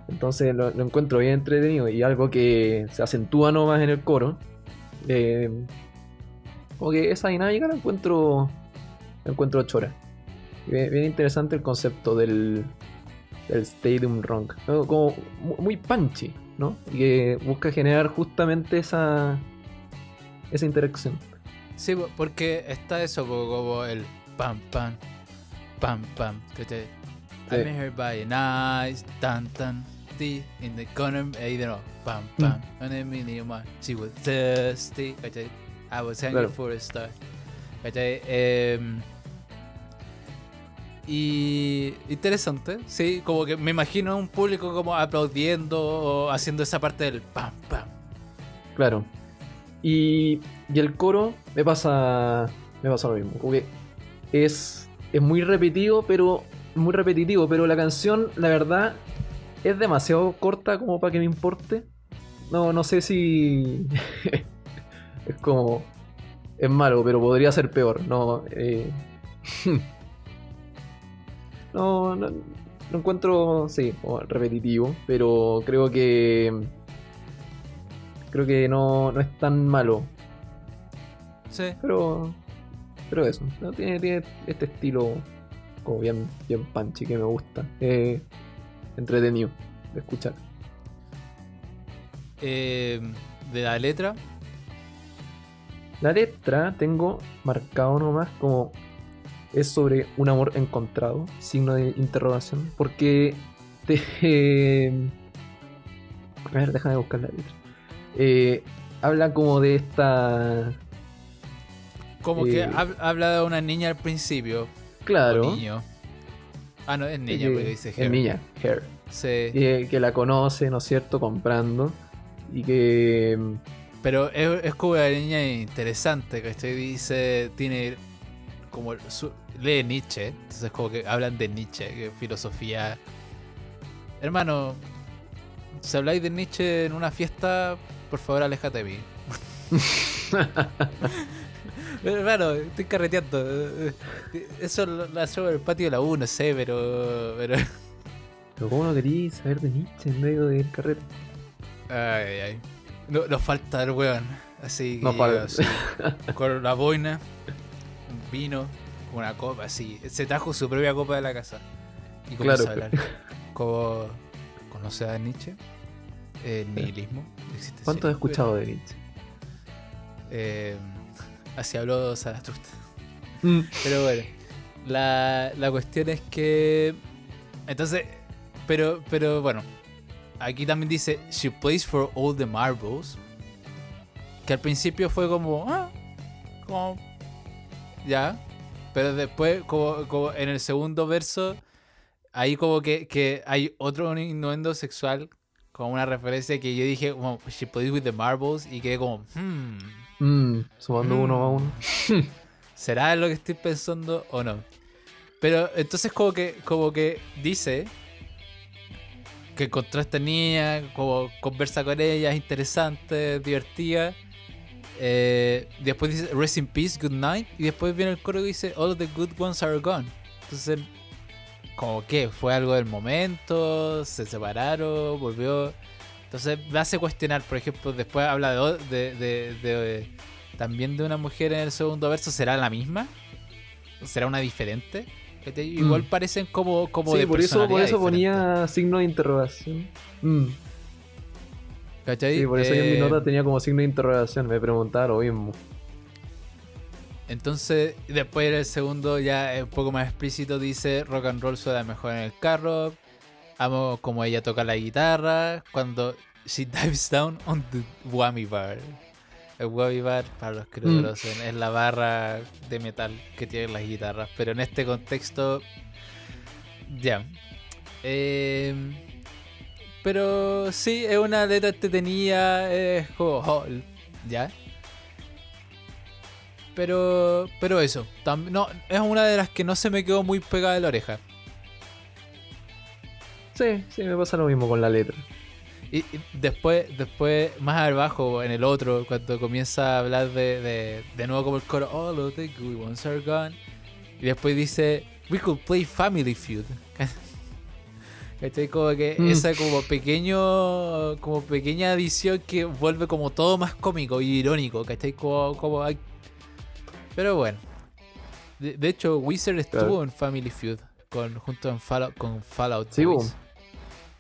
Speaker 2: Entonces lo, encuentro bien entretenido y algo que se acentúa nomás en el coro. Eh, como que esa dinámica la encuentro. La encuentro chora. Bien, interesante el concepto del. del Stadium Rock. Como mu- muy punchy, ¿no? Y que busca generar justamente esa. esa interacción.
Speaker 1: Sí, po- porque está eso como el pam pam pam pam. te-
Speaker 2: Sí.
Speaker 1: I'm here by a nice tan tan ti in the corner ahí de nuevo pam
Speaker 2: Mm.
Speaker 1: pam and then me my she was thirsty ¿cachai? I was hungry
Speaker 2: Claro.
Speaker 1: for a star ¿cachai? Em, y interesante, sí, como que me imagino un público como aplaudiendo o haciendo esa parte del pam pam.
Speaker 2: Claro. Y, y el coro me pasa. Me pasa lo mismo. Como que es. Es muy repetido, pero. Muy repetitivo. Pero la canción, la verdad, es demasiado corta como para que me importe. No, no sé si. es como. Es malo, pero podría ser peor. No. eh, no, no. Lo encuentro. Sí, repetitivo. Pero creo que creo que no, no es tan malo.
Speaker 1: Sí.
Speaker 2: Pero. Pero eso. ¿no? Tiene, tiene este estilo como bien, bien punchy que me gusta. Eh, entretenido de escuchar.
Speaker 1: Em, de la letra,
Speaker 2: La letra tengo marcado nomás como es sobre un amor encontrado, signo de interrogación, porque te... A ver, déjame buscar la letra. Eh, habla como de esta...
Speaker 1: como que
Speaker 2: Eh,
Speaker 1: hab- habla de una niña al principio.
Speaker 2: Claro.
Speaker 1: O niño. Ah, no, es niña,
Speaker 2: que-
Speaker 1: porque dice
Speaker 2: es
Speaker 1: hair.
Speaker 2: niña, Hair.
Speaker 1: Sí.
Speaker 2: Que, que la conoce, ¿no es cierto? Comprando. Y que...
Speaker 1: Pero es, es como una niña interesante, ¿cachai? Dice, tiene como su- lee Nietzsche, entonces como que hablan de Nietzsche, que filosofía. Hermano, si habláis de Nietzsche en una fiesta, por favor aléjate de mí. Hermano, estoy carreteando. Eso lo hacemos en el patio de la U, no sé, pero. pero...
Speaker 2: Pero ¿cómo no querías saber de Nietzsche en medio del carrete?
Speaker 1: Ay, ay. No, nos falta el weón. Así que
Speaker 2: falta.
Speaker 1: así, con la boina, un vino, una copa, así. Se trajo su propia copa de la casa. Y comenzó
Speaker 2: Claro.
Speaker 1: a hablar. Como conoce a Nietzsche, el nihilismo.
Speaker 2: ¿Cuánto has escuchado de Nietzsche?
Speaker 1: Eh, así habló Zaratustra.
Speaker 2: Mm.
Speaker 1: Pero bueno, la, la cuestión es que. Entonces, pero, pero bueno, aquí también dice: She plays for all the marbles. Que al principio fue como. Ah, como. Ya. Pero después, como, como en el segundo verso, ahí como que, que hay otro innuendo sexual. Como una referencia que yo dije, como, She plays with the marbles. Y quedé como, hmm.
Speaker 2: Mm, sumando
Speaker 1: Mm.
Speaker 2: uno a uno.
Speaker 1: ¿Será lo que estoy pensando o no? Pero entonces como que, como que dice que encontró a esta niña, como conversa con ella, es interesante, divertida. Eh, después dice Rest in peace, good night. Y después viene el coro que dice All the good ones are gone. Entonces, como que fue algo del momento, se separaron, volvió. Entonces me hace cuestionar, por ejemplo, después habla de, o- de, de- de- también de una mujer en el segundo verso, ¿será la misma? ¿Será una diferente? ¿Cachai? Igual
Speaker 2: Mm.
Speaker 1: parecen como, como
Speaker 2: Sí,
Speaker 1: de
Speaker 2: por eso, por eso
Speaker 1: diferente,
Speaker 2: ponía signo de interrogación. Mm,
Speaker 1: ¿cachai?
Speaker 2: Sí, por eso yo en mi
Speaker 1: Eh,
Speaker 2: nota tenía como signo de interrogación. Me preguntaba lo mismo.
Speaker 1: Entonces, después el segundo ya un poco más explícito, dice rock and roll suena mejor en el carro. Amo como ella toca la guitarra. Cuando she dives down on the whammy bar. El whammy bar, para los que no
Speaker 2: Mm.
Speaker 1: conocen, es la barra de metal que tienen las guitarras. Pero en este contexto, ya. Eh, pero sí, es una letra entretenida, es como, oh, ya. Pero, pero eso, no, es una de las que no se me quedó muy pegada de la oreja.
Speaker 2: Sí, sí, me pasa lo mismo con la letra.
Speaker 1: Y, y después, después, más abajo, en el otro, cuando comienza a hablar de, de, de nuevo como el coro, All of the good ones are gone. Y después dice, We could play Family Feud. ¿Cachai? Como que
Speaker 2: Mm.
Speaker 1: esa como pequeño, como pequeña adición que vuelve como todo más cómico y irónico, ¿cachai? Como, como hay- Pero bueno. De, de hecho, Wizard estuvo
Speaker 2: Claro.
Speaker 1: en Family Feud con, junto en Fallout, con Fallout
Speaker 2: Sí, boom.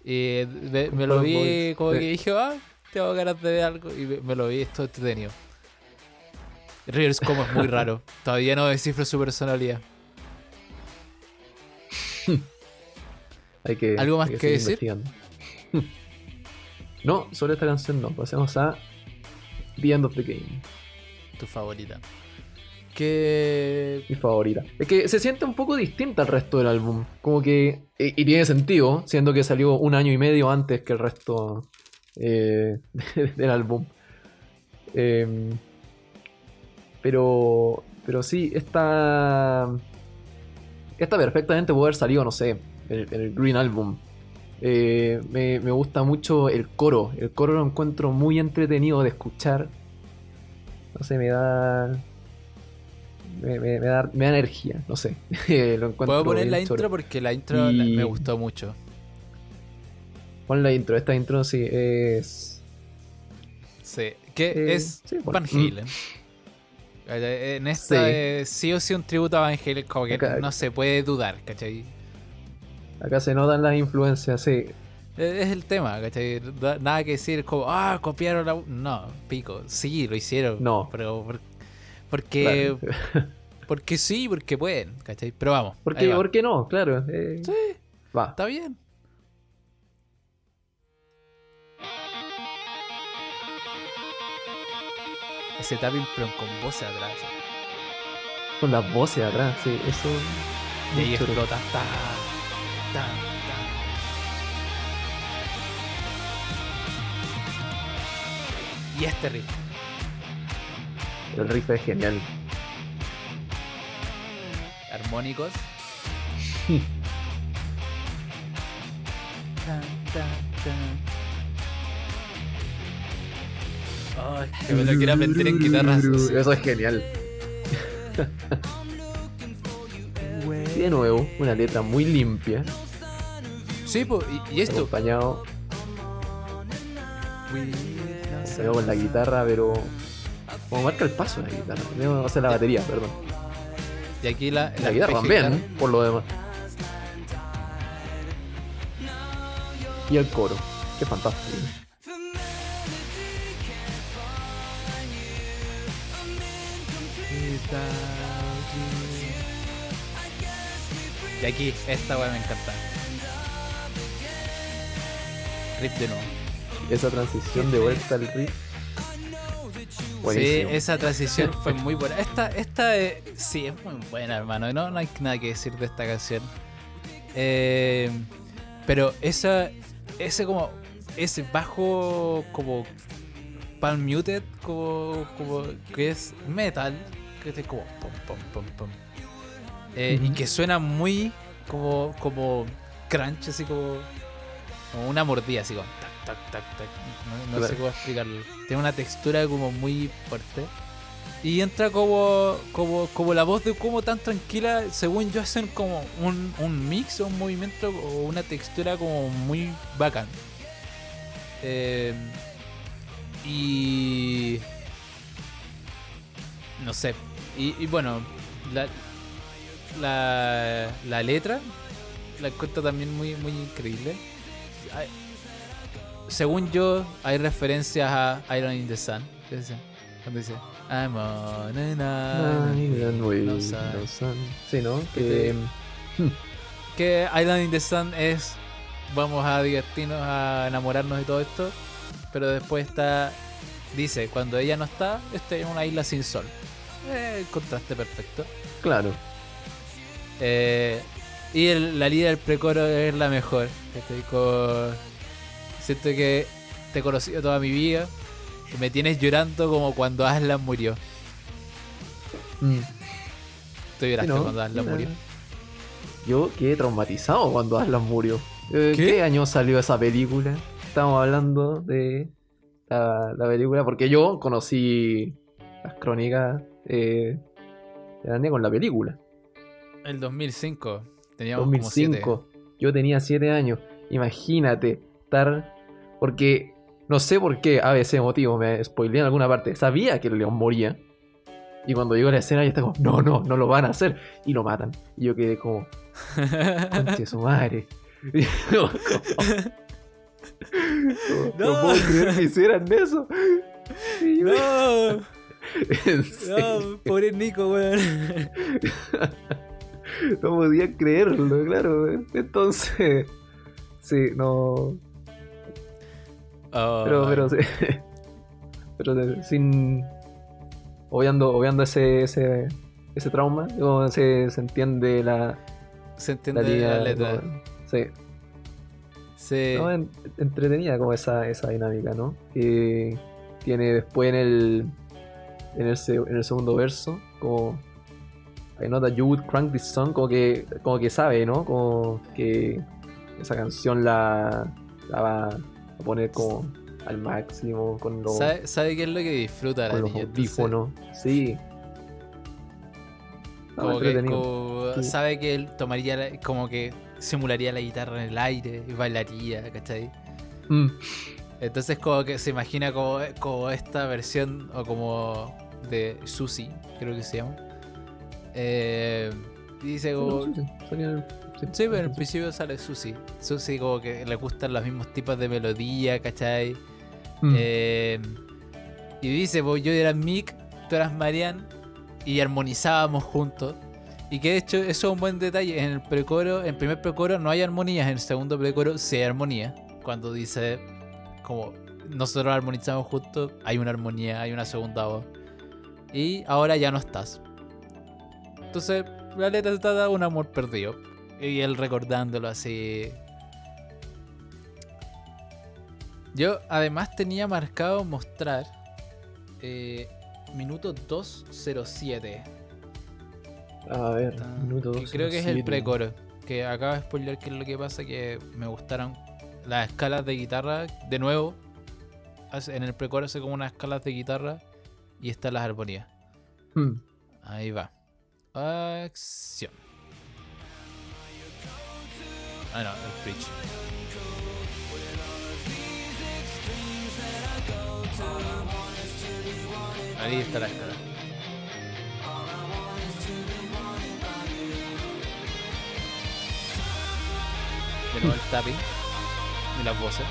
Speaker 1: Y me lo vi como que dije, ah, tengo ganas de ver algo. Y me, me lo vi, esto entretenido. Rivers como es muy raro. Todavía no descifro su personalidad.
Speaker 2: Hay que,
Speaker 1: ¿Algo más
Speaker 2: hay
Speaker 1: que
Speaker 2: seguir
Speaker 1: decir?
Speaker 2: no, sobre esta canción no. Pasemos a The End of the Game.
Speaker 1: Tu favorita. Que.
Speaker 2: Mi favorita. Es que se siente un poco distinta al resto del álbum. Como que. Y, y tiene sentido, siendo que salió un año y medio antes que el resto eh, del álbum. Em, pero. Pero sí, esta. Esta perfectamente puede haber salido, no sé, el, el Green Album. Eh, me, me gusta mucho el coro. El coro lo encuentro muy entretenido de escuchar. No sé, me da. Me, me- me da, me da energía, no sé. lo encuentro
Speaker 1: Puedo poner la intro
Speaker 2: choro.
Speaker 1: porque la intro la- me gustó mucho.
Speaker 2: Pon la intro. Esta intro sí es.
Speaker 1: Sí. Que
Speaker 2: Eh,
Speaker 1: es
Speaker 2: sí.
Speaker 1: Van Halen. Eh, En esta
Speaker 2: Sí.
Speaker 1: eh, sí o sí un tributo a Van Halen, como que
Speaker 2: Acá-
Speaker 1: no se puede dudar, ¿cachai?
Speaker 2: Acá se notan las influencias, sí.
Speaker 1: Eh, Es el tema, ¿cachai? Da- Nada que decir como, ah, copiaron la... No, pico. Sí, lo hicieron.
Speaker 2: No.
Speaker 1: Pero por- porque,
Speaker 2: Claro.
Speaker 1: porque sí, porque pueden, ¿cachai? Pero vamos.
Speaker 2: ¿Por
Speaker 1: ahí
Speaker 2: qué,
Speaker 1: va.
Speaker 2: por qué no? Claro. eh,
Speaker 1: Sí,
Speaker 2: Va.
Speaker 1: está bien. Ese tapping pero con voces atrás.
Speaker 2: Con las voces atrás, sí. Eso.
Speaker 1: Y ahí explota. Ta, ta, ta. Y este riff.
Speaker 2: El riff es genial.
Speaker 1: armónicos. Oh, que me lo quiero aprender en guitarra. así.
Speaker 2: Eso es genial. Y de nuevo, una letra muy limpia,
Speaker 1: Sí, po, y, y esto.
Speaker 2: acompañado acompañado con la guitarra, pero como marca el paso la guitarra, no, o sea, la batería, perdón.
Speaker 1: Y aquí la,
Speaker 2: La guitarra también, por lo demás. Y el coro, qué fantástico.
Speaker 1: Y aquí, esta weá me encanta. Riff de nuevo.
Speaker 2: Esa transición de vuelta al riff.
Speaker 1: Sí, esa transición fue muy buena. Esta, esta eh, sí, es muy buena, hermano. No, no hay nada que decir de esta canción. Eh, pero esa, ese como, ese bajo como palm muted, como, como que es metal, que es como pum, pum, pum, pum. Eh, Y que suena muy como, como crunch, así como, como una mordida, así como tac, tac, tac. No, no sé cómo explicarlo. Tiene una textura como muy fuerte. Y entra como, como, como la voz de como tan tranquila, según yo, hacen como un, un mix o un movimiento o una textura como muy bacán. Eh, y. No sé. Y, y bueno, la, la, la letra la encuentro también muy, muy increíble. Según yo, hay referencias a Iron in the Sun. ¿Qué dice? Cuando dice I'm on an island with no sun".
Speaker 2: Sí, ¿no? Que,
Speaker 1: Que Island in the Sun es vamos a divertirnos, a enamorarnos de todo esto. Pero después está. Dice, cuando ella no está, estoy en una isla sin sol. Eh, contraste perfecto.
Speaker 2: claro.
Speaker 1: Eh, y el- la líder del precoro es la mejor. Estoy con- Siento que te he conocido toda mi vida. Y me tienes llorando como cuando Aslan murió.
Speaker 2: Mm.
Speaker 1: Tú lloraste cuando Aslan murió.
Speaker 2: Yo quedé traumatizado cuando Aslan murió. Eh,
Speaker 1: ¿Qué?
Speaker 2: ¿Qué? año salió esa película? Estamos hablando de la, la película porque yo conocí las crónicas eh, de Narnia con la película.
Speaker 1: El 2005. Teníamos como siete.
Speaker 2: 2005. Yo tenía 7 años. Imagínate estar. Porque no sé por qué ABC motivo me spoileé en alguna parte. Sabía que el león moría. Y cuando llegó la escena, yo estaba como, no, no, no lo van a hacer. Y lo matan. Y yo quedé como, conche su madre. Y yo como, no, no
Speaker 1: No.
Speaker 2: puedo creer que hicieran eso. Y
Speaker 1: no, no, pobre Nico, weón.
Speaker 2: no podía creerlo, claro. Entonces, sí, no.
Speaker 1: Oh,
Speaker 2: Pero, pero, sí. pero de- sin. Obviando, obviando ese, ese, ese trauma, digo, se, se entiende la,
Speaker 1: se
Speaker 2: la
Speaker 1: entiende
Speaker 2: línea.
Speaker 1: la letra.
Speaker 2: como- sí.
Speaker 1: Sí.
Speaker 2: No, en- entretenida como esa, esa dinámica, ¿no? Que tiene después en el, en el, en el segundo verso, como I know that you would crank this song, como que, como que sabe, ¿no? Como que esa canción la, la va a poner como al máximo con los,
Speaker 1: ¿Sabe, sabe qué es lo que disfruta la
Speaker 2: con los
Speaker 1: niña? Entonces,
Speaker 2: audífonos. Sí. No,
Speaker 1: Como que como
Speaker 2: Sí.
Speaker 1: sabe que él tomaría la- como que simularía la guitarra en el aire y bailaría, ¿cachai?
Speaker 2: Mm,
Speaker 1: Entonces como que se imagina como, como esta versión o como de Susi, creo que se llama. Eh, y dice como...
Speaker 2: sí,
Speaker 1: pero al principio sale Susi. Susi como que le gustan los mismos tipos de melodía, ¿cachai?
Speaker 2: Mm.
Speaker 1: Eh, y dice, pues yo era Mick, tú eras Marian, y armonizábamos juntos. Y que de hecho eso es un buen detalle. En el precoro, en el primer precoro no hay armonías, en el segundo precoro sí hay armonía. Cuando dice como nosotros armonizamos juntos, hay una armonía, hay una segunda voz. Y ahora ya no estás. Entonces, la letra se trata de un amor perdido. Y él recordándolo así. Yo además tenía marcado mostrar eh, minuto 207.
Speaker 2: A ver, minuto
Speaker 1: que
Speaker 2: 12,
Speaker 1: creo que es el precoro. Que acaba de spoiler que es lo que pasa que me gustaron las escalas de guitarra. De nuevo, en el precoro hace como unas escalas de guitarra y están las armonías.
Speaker 2: Hmm.
Speaker 1: Ahí va. Acción. Ah, no, el preach. Ahí está la escala. De nuevo el tapping y las voces.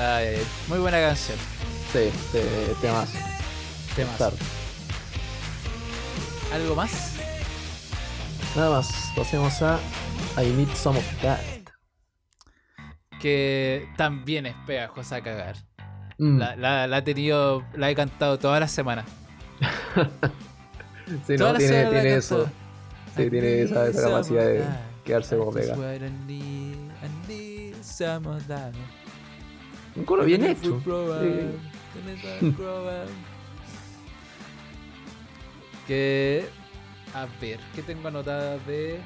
Speaker 1: Ay, ay. muy buena canción.
Speaker 2: Sí, sí, temas.
Speaker 1: Temas.
Speaker 2: Start.
Speaker 1: ¿Algo más?
Speaker 2: Nada más, pasemos a I Need Some of That.
Speaker 1: Que también es pegajosa a cagar.
Speaker 2: Mm,
Speaker 1: La, la- la he tenido, la he cantado toda la semana.
Speaker 2: sí,
Speaker 1: toda
Speaker 2: no,
Speaker 1: la
Speaker 2: tiene,
Speaker 1: semana
Speaker 2: tiene eso.
Speaker 1: cantado.
Speaker 2: Sí,
Speaker 1: I
Speaker 2: tiene esa, esa capacidad de quedarse como pega. Un coro bien hecho. Sí.
Speaker 1: Que. A ver, ¿qué tengo anotada de.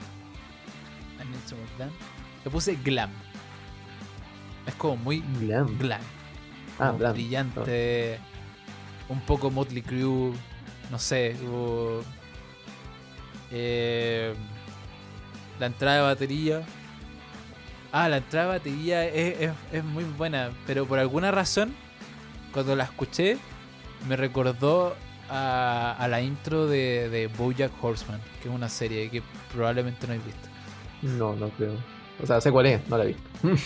Speaker 1: Le puse glam. Es como muy
Speaker 2: Glam.
Speaker 1: glam.
Speaker 2: Ah,
Speaker 1: como
Speaker 2: glam.
Speaker 1: brillante. Un poco Motley Crue. No sé. eh, la entrada de batería. Ah, la entrada de batería es, es- es muy buena. Pero por alguna razón, cuando la escuché, me recordó a, a la intro de, de Bojack Horseman, que es una serie que probablemente no habéis visto.
Speaker 2: No, no creo. O sea, sé cuál es, no la he visto.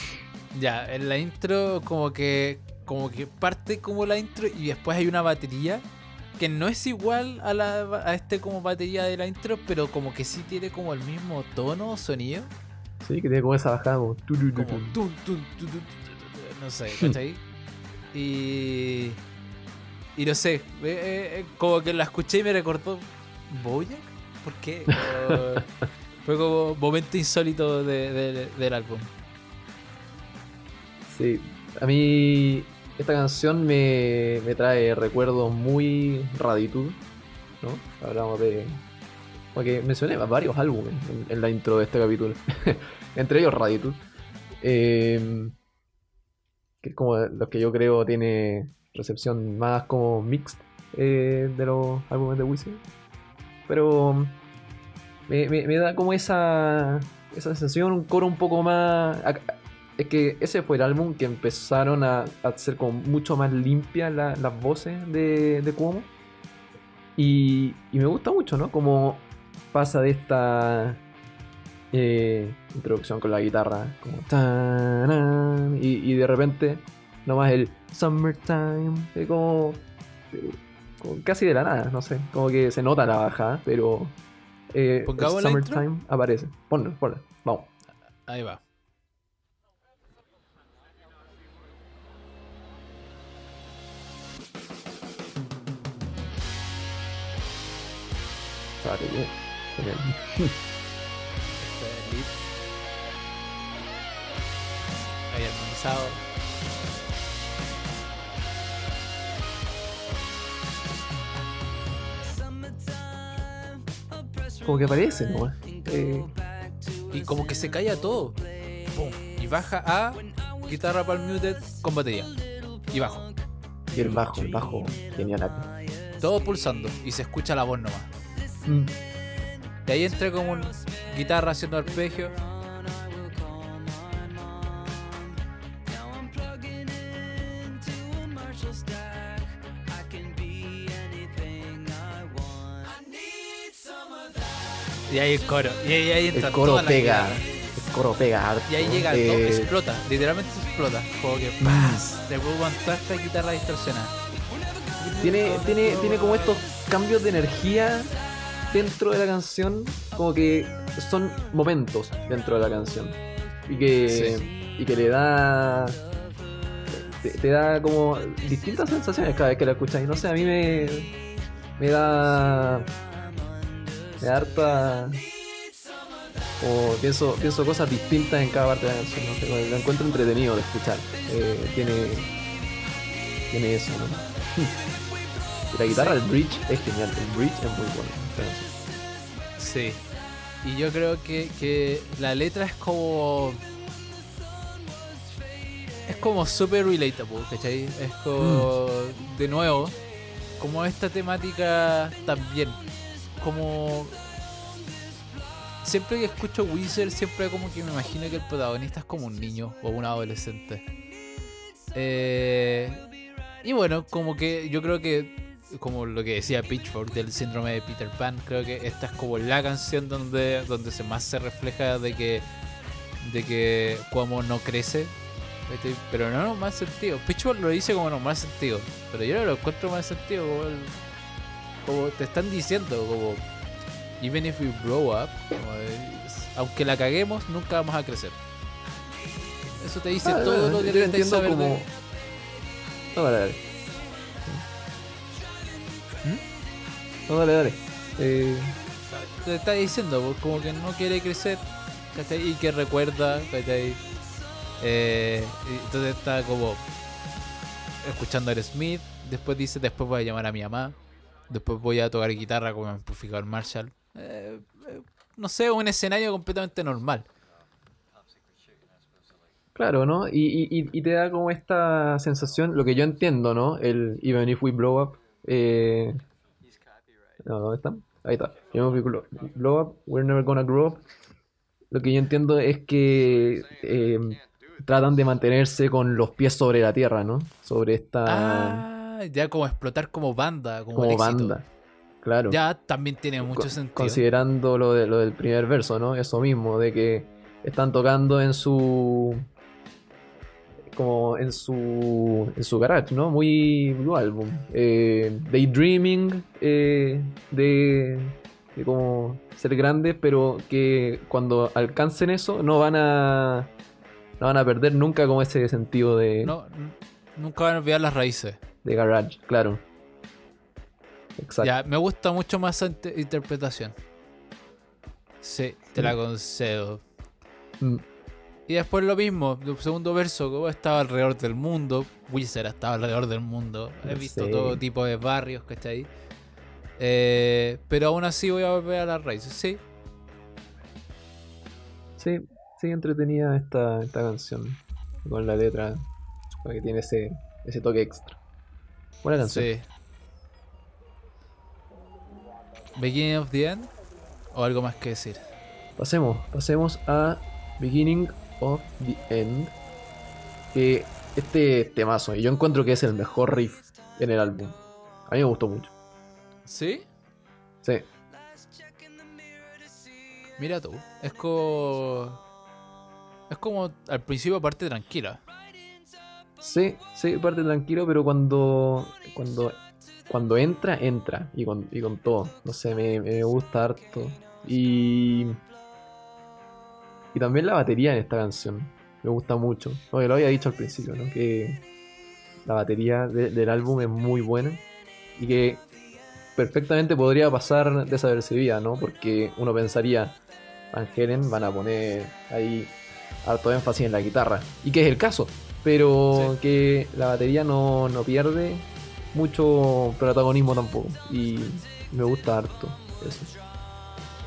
Speaker 1: Ya, en la intro como que como que parte como la intro y después hay una batería que no es igual a la a este como batería de la intro, pero como que sí tiene como el mismo tono o sonido,
Speaker 2: Sí, que tiene como esa bajada como.
Speaker 1: como
Speaker 2: tu.
Speaker 1: tun, tun, tu, tu, tu, tu, tu, no sé, ¿cachai? Y y no sé, eh, eh, como que la escuché y me recordó ¿Bojack? ¿Por qué? Como- fue como momento insólito de- de- del álbum.
Speaker 2: Sí, a mí esta canción me, me trae recuerdos muy Raditude, ¿no? Hablamos de... Porque mencioné varios álbumes en, la intro de este capítulo, entre ellos Raditude, eh, que es como los que yo creo tiene recepción más como mixed eh, de los álbumes de Wisin, pero me, me- da como esa, esa sensación, un coro un poco más... es que ese fue el álbum que empezaron a, a hacer como mucho más limpias la- las voces de, de Cuomo. Y, y me gusta mucho, ¿no? Como pasa de esta eh, introducción con la guitarra, como taran, y, y de repente nomás el Summertime, es como, eh, como casi de la nada, no sé, como que se nota la bajada, pero eh, el. Summertime aparece. Ponlo, ponlo, vamos.
Speaker 1: Ahí va.
Speaker 2: Bien.
Speaker 1: Lead. Ahí armonizado.
Speaker 2: Como que aparece nomás. Eh,
Speaker 1: Y como que se calla todo. Pum. Y baja a guitarra palm muted con batería. Y bajo.
Speaker 2: y el bajo, el bajo, genial.
Speaker 1: Todo pulsando. Y se escucha la voz nomás.
Speaker 2: Mm.
Speaker 1: Y ahí entra como un guitarra haciendo arpegio. Y ahí el coro. Y ahí, ahí entra
Speaker 2: El coro
Speaker 1: toda la
Speaker 2: pega.
Speaker 1: guitarra.
Speaker 2: El coro pega harto.
Speaker 1: Y ahí llega, todo,
Speaker 2: Eh,
Speaker 1: explota, literalmente explota. Como que. ¡paz! Le vuelvan toda esta guitarra distorsionada.
Speaker 2: tiene, tiene, tiene como estos cambios de energía dentro de la canción. Como que son momentos dentro de la canción. Y que, y que le da. te, te da como distintas sensaciones cada vez que la escuchas. Y no sé, a mí me, me da. Me da harta. O pienso, pienso cosas distintas en cada parte de la canción. No lo encuentro entretenido de escuchar. Eh, tiene. Tiene eso, ¿no? La guitarra, el bridge, es genial. El bridge es muy bueno.
Speaker 1: Sí. Y yo creo que, que la letra es como. Es como super relatable, ¿cachai? Es como. De nuevo, como esta temática también. Como. Siempre que escucho Wizard, siempre como que me imagino que el protagonista es como un niño o un adolescente. Eh, y bueno, como que yo creo que como lo que decía Pitchfork del síndrome de Peter Pan, creo que esta es como la canción donde, donde se más se refleja de que de que como no crece. Pero no en mal sentido. Pitchfork lo dice como en mal sentido. Pero yo no lo encuentro mal sentido. Como, el- como te están diciendo, como even if we grow up, como aunque la caguemos, nunca vamos a crecer. Eso te dice
Speaker 2: Ah,
Speaker 1: todo lo
Speaker 2: yo
Speaker 1: que necesitas
Speaker 2: entiendo
Speaker 1: saber
Speaker 2: como-
Speaker 1: de-
Speaker 2: No. No, dale, dale. Eh,
Speaker 1: te está diciendo, pues, como que no quiere crecer, ¿cachai? Y que recuerda, ¿cachai? Eh, entonces está como escuchando a Smith, después dice, después voy a llamar a mi mamá, después voy a tocar guitarra con amplificador Marshall. Eh, eh, no sé, un escenario completamente normal.
Speaker 2: claro, ¿no? Y, y- y- y te da como esta sensación, lo que yo entiendo, ¿no? El Even if we blow up. Eh... No, ¿dónde está? Ahí está. If we glo- blow up, we're never gonna grow up. Lo que yo entiendo es que eh, tratan de mantenerse con los pies sobre la tierra, ¿no? Sobre esta.
Speaker 1: Ah, ya como explotar como banda, como,
Speaker 2: como
Speaker 1: el éxito.
Speaker 2: banda. Claro.
Speaker 1: Ya también tiene mucho sentido.
Speaker 2: Considerando lo, de, lo del primer verso, ¿no? Eso mismo, de que están tocando en su. Como en su. en su garage, ¿no? Muy Blue Album. Eh, daydreaming eh, de. de como ser grandes, pero que cuando alcancen eso no van a. no van a perder nunca como ese sentido de,
Speaker 1: No, nunca van a olvidar las raíces.
Speaker 2: de garage, claro. Exacto.
Speaker 1: Ya, me gusta mucho más esa inter- interpretación. Sí, te la concedo.
Speaker 2: Mm,
Speaker 1: Y después lo mismo, el segundo verso, como estaba alrededor del mundo. Wizard estaba alrededor del mundo. He visto
Speaker 2: Sí.
Speaker 1: todo tipo de barrios, ¿cachai? Eh, pero aún así voy a volver a las raíces, sí.
Speaker 2: Sí, sí, entretenida esta, esta canción. Con la letra. Que tiene ese, ese toque extra. Buena canción.
Speaker 1: Sí. Beginning of the End. O algo más que decir.
Speaker 2: Pasemos, pasemos a Beginning of the End. Que este temazo, y yo encuentro que es el mejor riff en el álbum. A mí me gustó mucho.
Speaker 1: ¿Sí?
Speaker 2: Sí,
Speaker 1: Mira tú. Es como. Es como al principio parte tranquila.
Speaker 2: sí, sí, parte tranquilo, pero cuando. Cuando. Cuando entra, entra. Y con, y con todo. No sé, me, me gusta harto. Y. Y también la batería en esta canción. Me gusta mucho. No, yo lo había dicho al principio, ¿no? Que la batería de- del álbum es muy buena. Y que perfectamente podría pasar desapercibida, ¿no? Porque uno pensaría, Van Halen van a poner ahí harto énfasis en la guitarra. Y que es el caso. Pero
Speaker 1: Sí.
Speaker 2: que la batería no, no pierde mucho protagonismo tampoco. Y me gusta harto eso.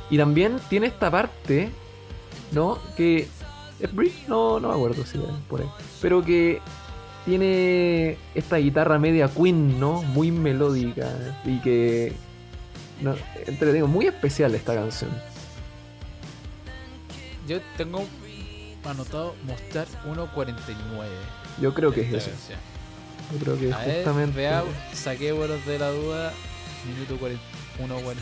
Speaker 2: Y también tiene esta parte, ¿no? Que es bridge, no, no me acuerdo si por ahí. Pero que tiene esta guitarra media Queen, ¿no? Muy melódica y que no, entretengo, muy especial esta canción.
Speaker 1: Yo tengo anotado mostrar 1.49.
Speaker 2: Yo creo que es eso. Yo creo que es
Speaker 1: A ver,
Speaker 2: justamente
Speaker 1: veamos, saqué vuelos de la duda, minuto 40 1.49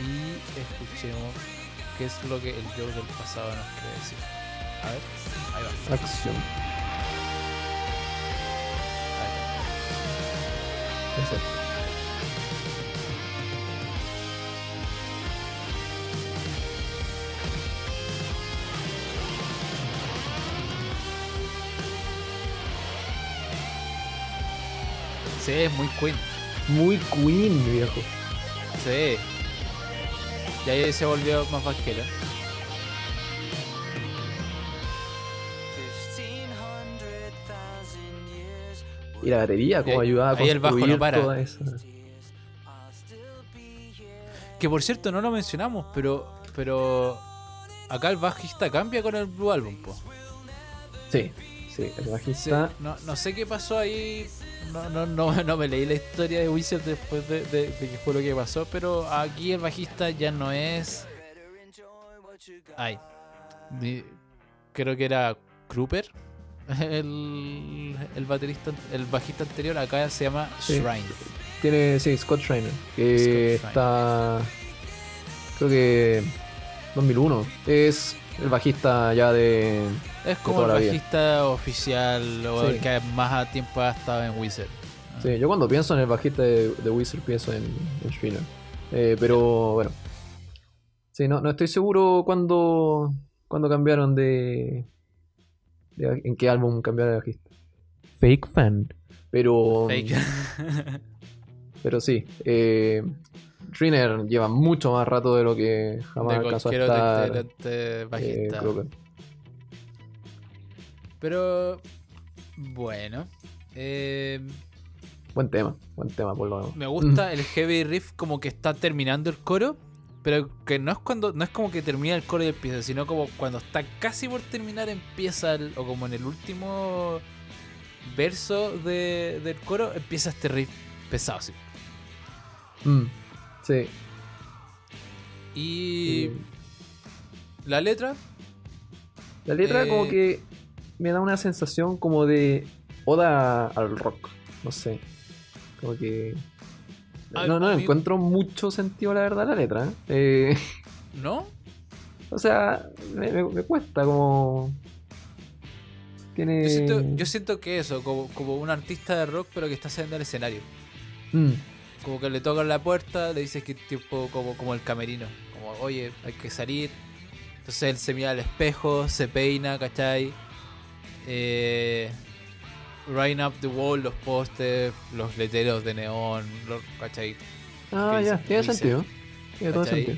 Speaker 1: y escuchemos que es lo que el yo del pasado nos quiere decir. A ver, ahí va.
Speaker 2: Acción.
Speaker 1: Ahí Sí, es muy Queen.
Speaker 2: Muy Queen, viejo.
Speaker 1: Sí. Y ahí se volvió más vaquero.
Speaker 2: Y la batería, como ayudaba a
Speaker 1: ahí el bajo
Speaker 2: construir
Speaker 1: no para.
Speaker 2: toda esa.
Speaker 1: Que por cierto no lo mencionamos, pero pero acá el bajista cambia con el Blue Album, po.
Speaker 2: Sí, sí, el
Speaker 1: Sí,
Speaker 2: bajista.
Speaker 1: no, no sé qué pasó ahí. No, no, no, no me leí la historia de Wizard después de, de- de que fue lo que pasó, pero aquí el bajista ya no es. Ay. Creo que era Kruper. El, el baterista, el bajista anterior acá se llama
Speaker 2: Sí.
Speaker 1: Shrine.
Speaker 2: Tiene, sí, Scott Schreiner, que
Speaker 1: Scott
Speaker 2: está. Creo que. 2001. Es el bajista ya de.
Speaker 1: Es como el bajista oficial o
Speaker 2: Sí.
Speaker 1: el que más a tiempo ha estado en Wizard.
Speaker 2: Sí, yo cuando pienso en el bajista de, de Wizard pienso en, en. Eh, pero bueno. Sí, no, no estoy seguro cuándo, cuándo cambiaron de, de- ¿En qué álbum cambiaron de bajista? Fake fan. Pero.
Speaker 1: Fake.
Speaker 2: Pero sí. Eh, lleva mucho más rato de lo que jamás
Speaker 1: de
Speaker 2: alcanzó a estar. eh,
Speaker 1: bajista.
Speaker 2: Kruger.
Speaker 1: Pero bueno. eh,
Speaker 2: Buen tema, buen tema por lo
Speaker 1: me gusta el heavy riff como que está terminando el coro. Pero que no es cuando no es como que termina el coro y empieza, sino como cuando está casi por terminar empieza el- o como en el último verso de- del coro empieza este riff pesado así.
Speaker 2: Mm, sí.
Speaker 1: Y
Speaker 2: Eh,
Speaker 1: la letra
Speaker 2: La letra
Speaker 1: Eh,
Speaker 2: como que me da una sensación como de oda al rock. No sé. Como que...
Speaker 1: A-
Speaker 2: no, no encuentro mucho sentido la verdad la letra. ¿eh? Eh,
Speaker 1: ¿no?
Speaker 2: o sea, me, me- me cuesta como... Tiene...
Speaker 1: Yo siento, yo siento que eso, como, como un artista de rock pero que está saliendo al escenario.
Speaker 2: Mm,
Speaker 1: Como que le tocan la puerta, le dices que tipo como, como el camerino. Como, oye, hay que salir. Entonces él se mira al espejo, se peina, ¿cachai? Eh, Rain up the wall, los postes, los letreros de neón, ¿cachai?
Speaker 2: Ah,
Speaker 1: ¿Qué
Speaker 2: ya, tiene sentido. Tiene todo sentido.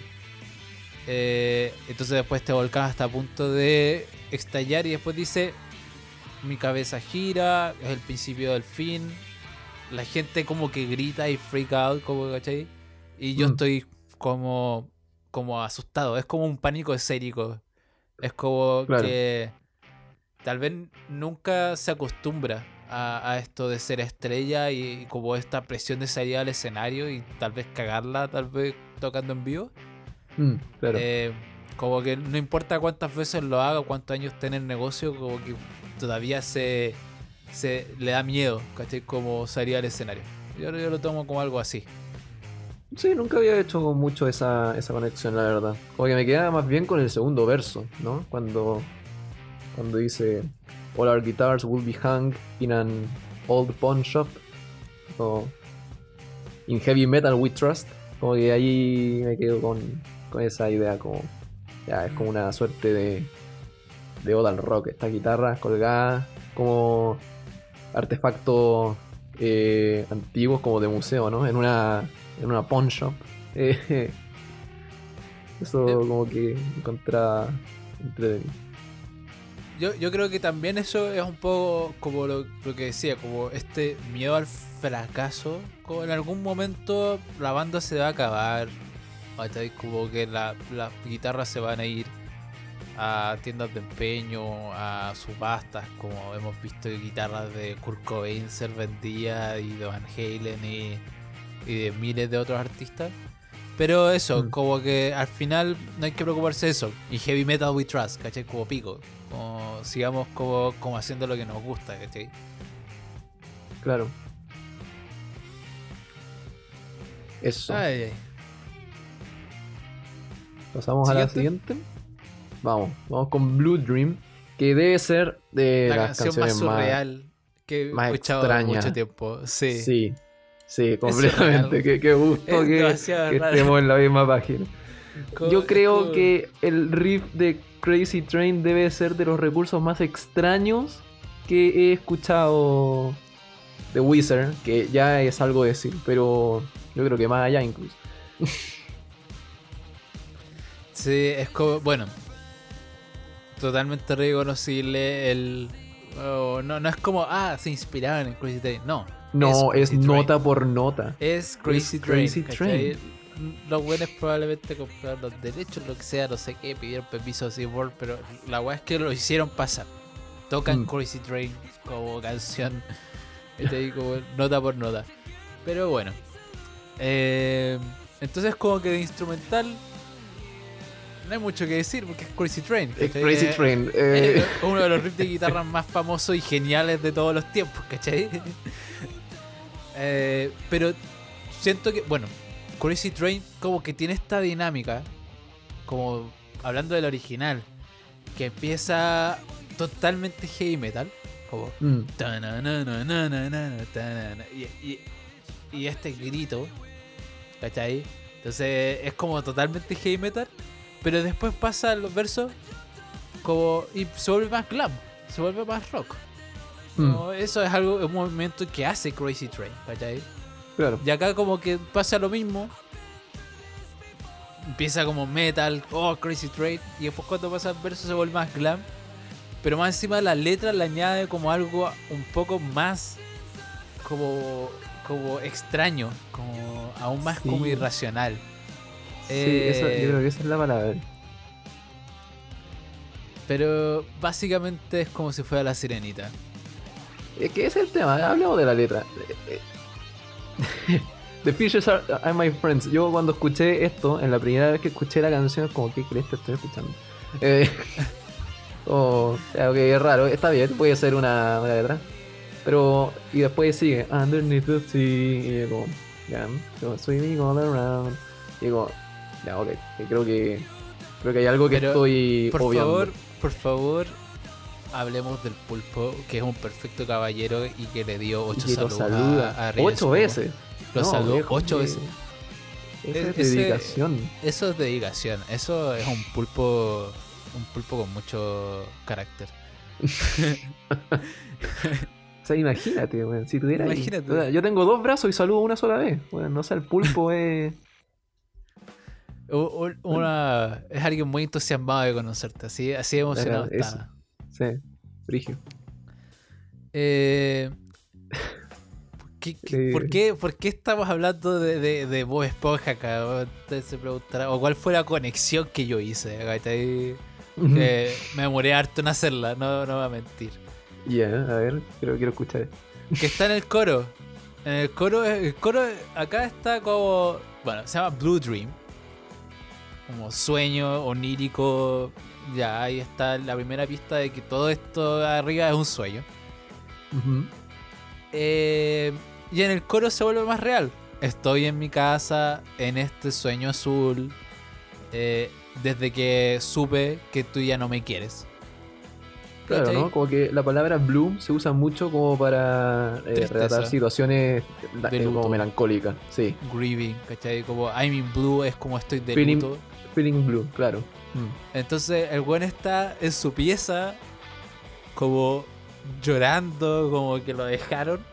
Speaker 1: Eh, entonces después te volcas hasta a punto de estallar y después dice, mi cabeza gira, es el principio del fin. La gente como que grita y freak out, como, ¿cachai? Y yo
Speaker 2: Mm.
Speaker 1: estoy como, como asustado, es como un pánico escénico. Es como
Speaker 2: Claro.
Speaker 1: que tal vez nunca se acostumbra a, a esto de ser estrella y, como esta presión de salir al escenario y tal vez cagarla, tal vez tocando en vivo.
Speaker 2: Mm, claro.
Speaker 1: Eh, como que no importa cuántas veces lo haga, cuántos años esté en el negocio, como que todavía se, se le da miedo, ¿cachai? Como salir al escenario. Yo, yo lo tomo como algo así.
Speaker 2: Sí, nunca había hecho mucho esa, esa conexión, la verdad. Como que me queda más bien con el segundo verso, ¿no? Cuando, cuando dice All our guitars will be hung in an old pawn shop. O In heavy metal we trust. Como que ahí me quedo con, con esa idea como... Ya, es como una suerte de... De oda al rock. Estas guitarras colgadas como artefactos eh, antiguos como de museo, ¿no? En una, en una pawn shop. Eh, eso como que encontraba entretenido.
Speaker 1: Yo, yo creo que también eso es un poco como lo, lo que decía, como este miedo al fracaso. Como en algún momento la banda se va a acabar. Como que la- las guitarras se van a ir a tiendas de empeño, a subastas, como hemos visto guitarras de Kurt Cobain ser vendidas y de Van Halen y, y de miles de otros artistas. Pero eso,
Speaker 2: Mm.
Speaker 1: como que al final no hay que preocuparse de eso. Y heavy metal we trust, ¿cachai? Como pico. Como sigamos como, como haciendo lo que nos gusta, ¿cachai?
Speaker 2: Claro. Eso.
Speaker 1: Ay, ay.
Speaker 2: Pasamos a la
Speaker 1: ¿Siguiente?
Speaker 2: siguiente. Vamos, vamos con Blue Dream, que debe ser de
Speaker 1: La
Speaker 2: las
Speaker 1: canción más
Speaker 2: canciones más...
Speaker 1: surreal que he
Speaker 2: más
Speaker 1: escuchado
Speaker 2: extraña.
Speaker 1: mucho tiempo. Sí.
Speaker 2: Sí, sí, completamente. Qué, qué gusto
Speaker 1: Es
Speaker 2: que, que estemos en la misma página. Yo creo que el riff de Crazy Train debe ser de los recursos más extraños que he escuchado de Wizard, que ya es algo decir, pero yo creo que más allá incluso.
Speaker 1: Sí, es como, bueno, totalmente reconocible el... oh, no, no es como, ah, se inspiraban en Crazy Train, no.
Speaker 2: No, es, nota por nota.
Speaker 1: Es Crazy
Speaker 2: Es
Speaker 1: Train. Los buenos probablemente compraron los derechos, lo que sea, no sé qué, pidieron permiso a SeaWorld, pero la weá es que lo hicieron pasar. Tocan
Speaker 2: Mm.
Speaker 1: Crazy Train como canción, te digo, nota por nota. Pero bueno. Eh, entonces como que de instrumental no hay mucho que decir porque es Crazy Train.
Speaker 2: Es. Crazy
Speaker 1: Eh,
Speaker 2: Train.
Speaker 1: es
Speaker 2: eh,
Speaker 1: uno de los riffs de guitarra más famosos y geniales de todos los tiempos, ¿cachai? Eh, pero siento que, bueno, Crazy Train como que tiene esta dinámica, como hablando del original, que empieza totalmente heavy metal, como
Speaker 2: mm,
Speaker 1: y, y- y este grito, ¿cachai? Entonces es como totalmente heavy metal, pero después pasa los versos como y se vuelve más glam, se vuelve más rock.
Speaker 2: mm,
Speaker 1: Como eso es algo, un movimiento que hace Crazy Train, ¿cachai?
Speaker 2: Claro.
Speaker 1: Y acá como que pasa lo mismo. Empieza como metal, oh Crazy Train, y después cuando pasa el verso se vuelve más glam. Pero más encima la letra le añade como algo un poco más como, como extraño, como aún más como irracional.
Speaker 2: Sí,
Speaker 1: Eh,
Speaker 2: esa- yo creo que esa es la palabra.
Speaker 1: Pero básicamente es como si fuera la sirenita.
Speaker 2: Es que ese es el tema, hablemos de la letra. The Fishes are, are my friends. Yo cuando escuché esto, en la primera vez que escuché la canción, es como, ¿qué crees que estoy escuchando? Eh, oh, ok, es raro, está bien, puede ser una, una letra. Pero, y después sigue, Underneath the sea, y yo como, ya, so swimming all around. Y digo, ya, ok, y creo que, creo que hay algo que
Speaker 1: Pero,
Speaker 2: estoy
Speaker 1: Por
Speaker 2: obviando.
Speaker 1: favor, por favor, hablemos del pulpo, que es un perfecto caballero y que le dio ocho saludos
Speaker 2: saluda
Speaker 1: a, a
Speaker 2: ocho veces.
Speaker 1: Lo
Speaker 2: No,
Speaker 1: saludó ocho
Speaker 2: que-
Speaker 1: veces.
Speaker 2: Esa
Speaker 1: E-
Speaker 2: es dedicación.
Speaker 1: Eso es dedicación. Eso es un pulpo, un pulpo con mucho carácter.
Speaker 2: O sea, imagínate, weón, si tuviera. ahí-
Speaker 1: Imagínate.
Speaker 2: sea, yo tengo dos brazos y saludo una sola vez. Bueno, no sé, el pulpo es.
Speaker 1: Una, es alguien muy entusiasmado de conocerte. Así, así emocionado
Speaker 2: Claro,
Speaker 1: está.
Speaker 2: Sí, frigio.
Speaker 1: Eh, ¿qué- qué-
Speaker 2: Eh.
Speaker 1: ¿por, qué, por qué estamos hablando de, de, de Bob Esponja acá? Usted se preguntará. ¿O cuál fue la conexión que yo hice? me demoré harto en hacerla, no, no voy a mentir.
Speaker 2: Ya, a ver, quiero, quiero escuchar.
Speaker 1: Que está en el coro. En el coro, el coro acá está como. Bueno, se llama Blue Dream. Como sueño onírico. Ya, ahí está la primera pista de que todo esto arriba es un sueño. Eh, y en el coro se vuelve más real. Estoy en mi casa, en este sueño azul. eh, desde que supe que tú ya no me quieres.
Speaker 2: Claro,
Speaker 1: ¿Cachai?
Speaker 2: ¿no? Como que la palabra bloom se usa mucho como para eh, relatar situaciones
Speaker 1: De
Speaker 2: eh, como melancólicas. Sí,
Speaker 1: Grieving, ¿cachai? Como I'm in blue es como estoy de
Speaker 2: Feeling-
Speaker 1: luto.
Speaker 2: feeling blue, claro. Mm.
Speaker 1: Entonces el buen está en su pieza, como llorando, como que lo dejaron,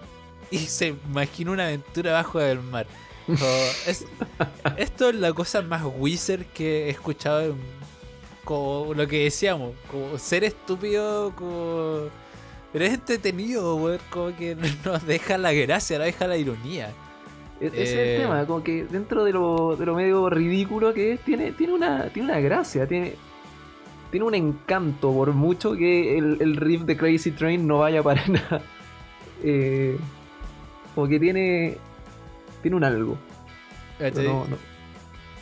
Speaker 1: y se imagina una aventura bajo del mar. Es- esto es la cosa más wizard que he escuchado en, como lo que decíamos, como ser estúpido, como... Pero es entretenido, weón, como que nos deja la gracia, nos deja la ironía.
Speaker 2: E- Ese es
Speaker 1: Eh,
Speaker 2: el tema, como que dentro de lo, de lo medio ridículo que es, tiene, tiene, una, tiene una gracia, tiene, tiene un encanto, por mucho que el, el riff de Crazy Train no vaya para nada. Eh, como que tiene, tiene un algo.
Speaker 1: ¿cachai?
Speaker 2: no, no,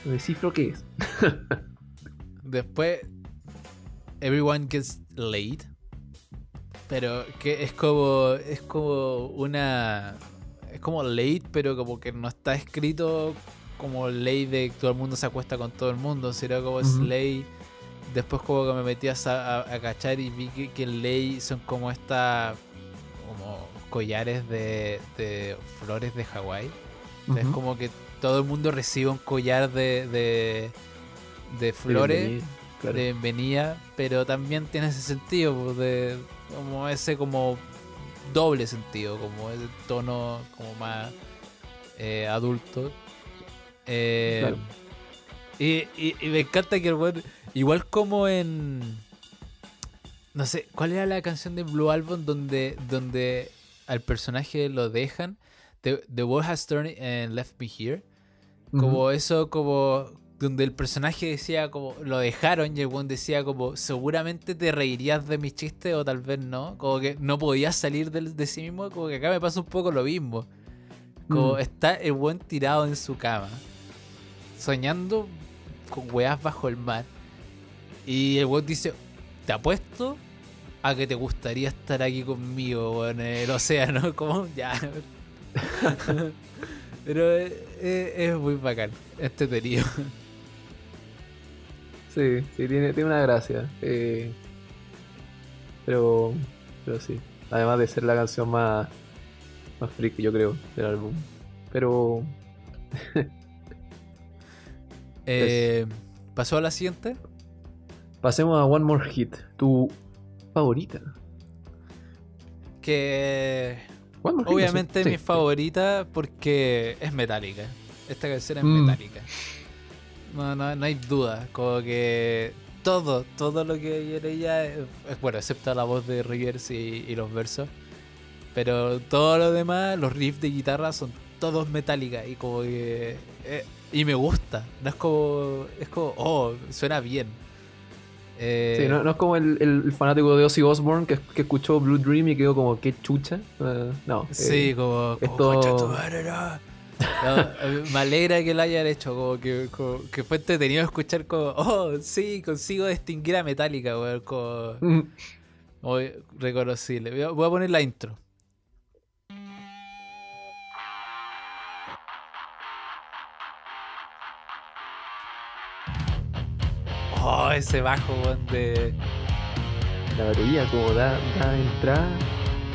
Speaker 2: no descifro qué es.
Speaker 1: Después, Everyone Gets Laid. Pero que es como. Es como una. Es como late, pero como que no está escrito como ley de que todo el mundo se acuesta con todo el mundo, sino como es
Speaker 2: Ujú.
Speaker 1: ley. Después como que me metí a, a- a cachar y vi que, que ley son como esta como collares de, de flores de Hawái. Es como que todo el mundo recibe un collar de, de, de flores de bienvenida, pero también tiene ese sentido pues, de como ese como doble sentido, como ese tono como más eh, adulto. Eh,
Speaker 2: Claro.
Speaker 1: y, y- y me encanta que el weón, igual como en... No sé, ¿cuál era la canción de Blue Album donde, donde al personaje lo dejan? The, The World Has Turned and Left Me Here. Como eso, como donde el personaje decía como lo dejaron y el weón decía como seguramente te reirías de mis chistes o tal vez no. Como que no podías salir de, sí mismo. Como que acá me pasa un poco lo mismo. Como
Speaker 2: Mm.
Speaker 1: está el buen tirado en su cama. Soñando con weas bajo el mar. Y el weón dice, te apuesto a que te gustaría estar aquí conmigo en el océano. Como ya. Pero es, es- es muy bacán. Este tenido.
Speaker 2: Sí, sí, tiene, tiene una gracia. eh, pero, pero sí. Además de ser la canción más, más freak, yo creo, del álbum. Pero
Speaker 1: Eh, ¿Pasó a la siguiente?
Speaker 2: pasemos a One More Hit. Tu favorita.
Speaker 1: Que
Speaker 2: One More Hit,
Speaker 1: obviamente
Speaker 2: sí,
Speaker 1: mi
Speaker 2: sí.
Speaker 1: favorita porque es metálica. Esta canción es
Speaker 2: Mm.
Speaker 1: metálica. No, no, no hay duda. Como que todo, todo lo que hay en ella es, es bueno, excepto la voz de Rivers y, y los versos. Pero todo lo demás, los riffs de guitarra son todos metálicas y como que... eh, y me gusta. No es como... Es como... Oh, suena bien. Eh,
Speaker 2: Sí, no, no es como el, el fanático de Ozzy Osbourne que, que escuchó Blue Dream y quedó como, qué chucha. Eh, no.
Speaker 1: Sí,
Speaker 2: eh,
Speaker 1: como, como,
Speaker 2: esto-
Speaker 1: "Concha tu madre, no". No, eh, me alegra que lo hayan hecho, como que, como que fue entretenido escuchar como, oh, sí, consigo distinguir a Metallica, weón, como reconocible. Voy a, poner la intro. Oh, ese bajo, weón, de...
Speaker 2: la batería, como da, da entrada,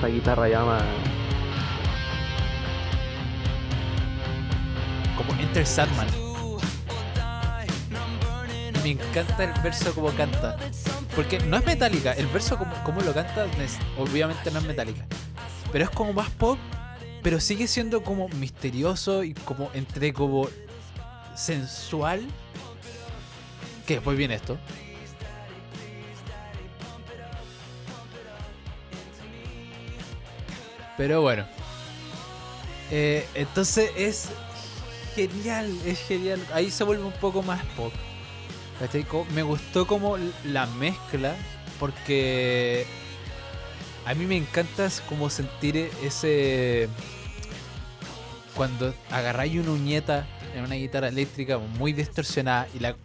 Speaker 2: la guitarra llama.
Speaker 1: Como Enter Sandman. Me encanta el verso como canta. Porque no es metálica, el verso como, como lo canta es- obviamente no es metálica. Pero es como más pop, pero sigue siendo como misterioso y como entre como sensual. Que después viene esto. Pero bueno. Eh, entonces es genial, es genial. Ahí se vuelve un poco más pop. Me gustó como la mezcla porque a mí me encanta como sentir ese... Cuando agarráis una uñeta en una guitarra eléctrica muy distorsionada y la,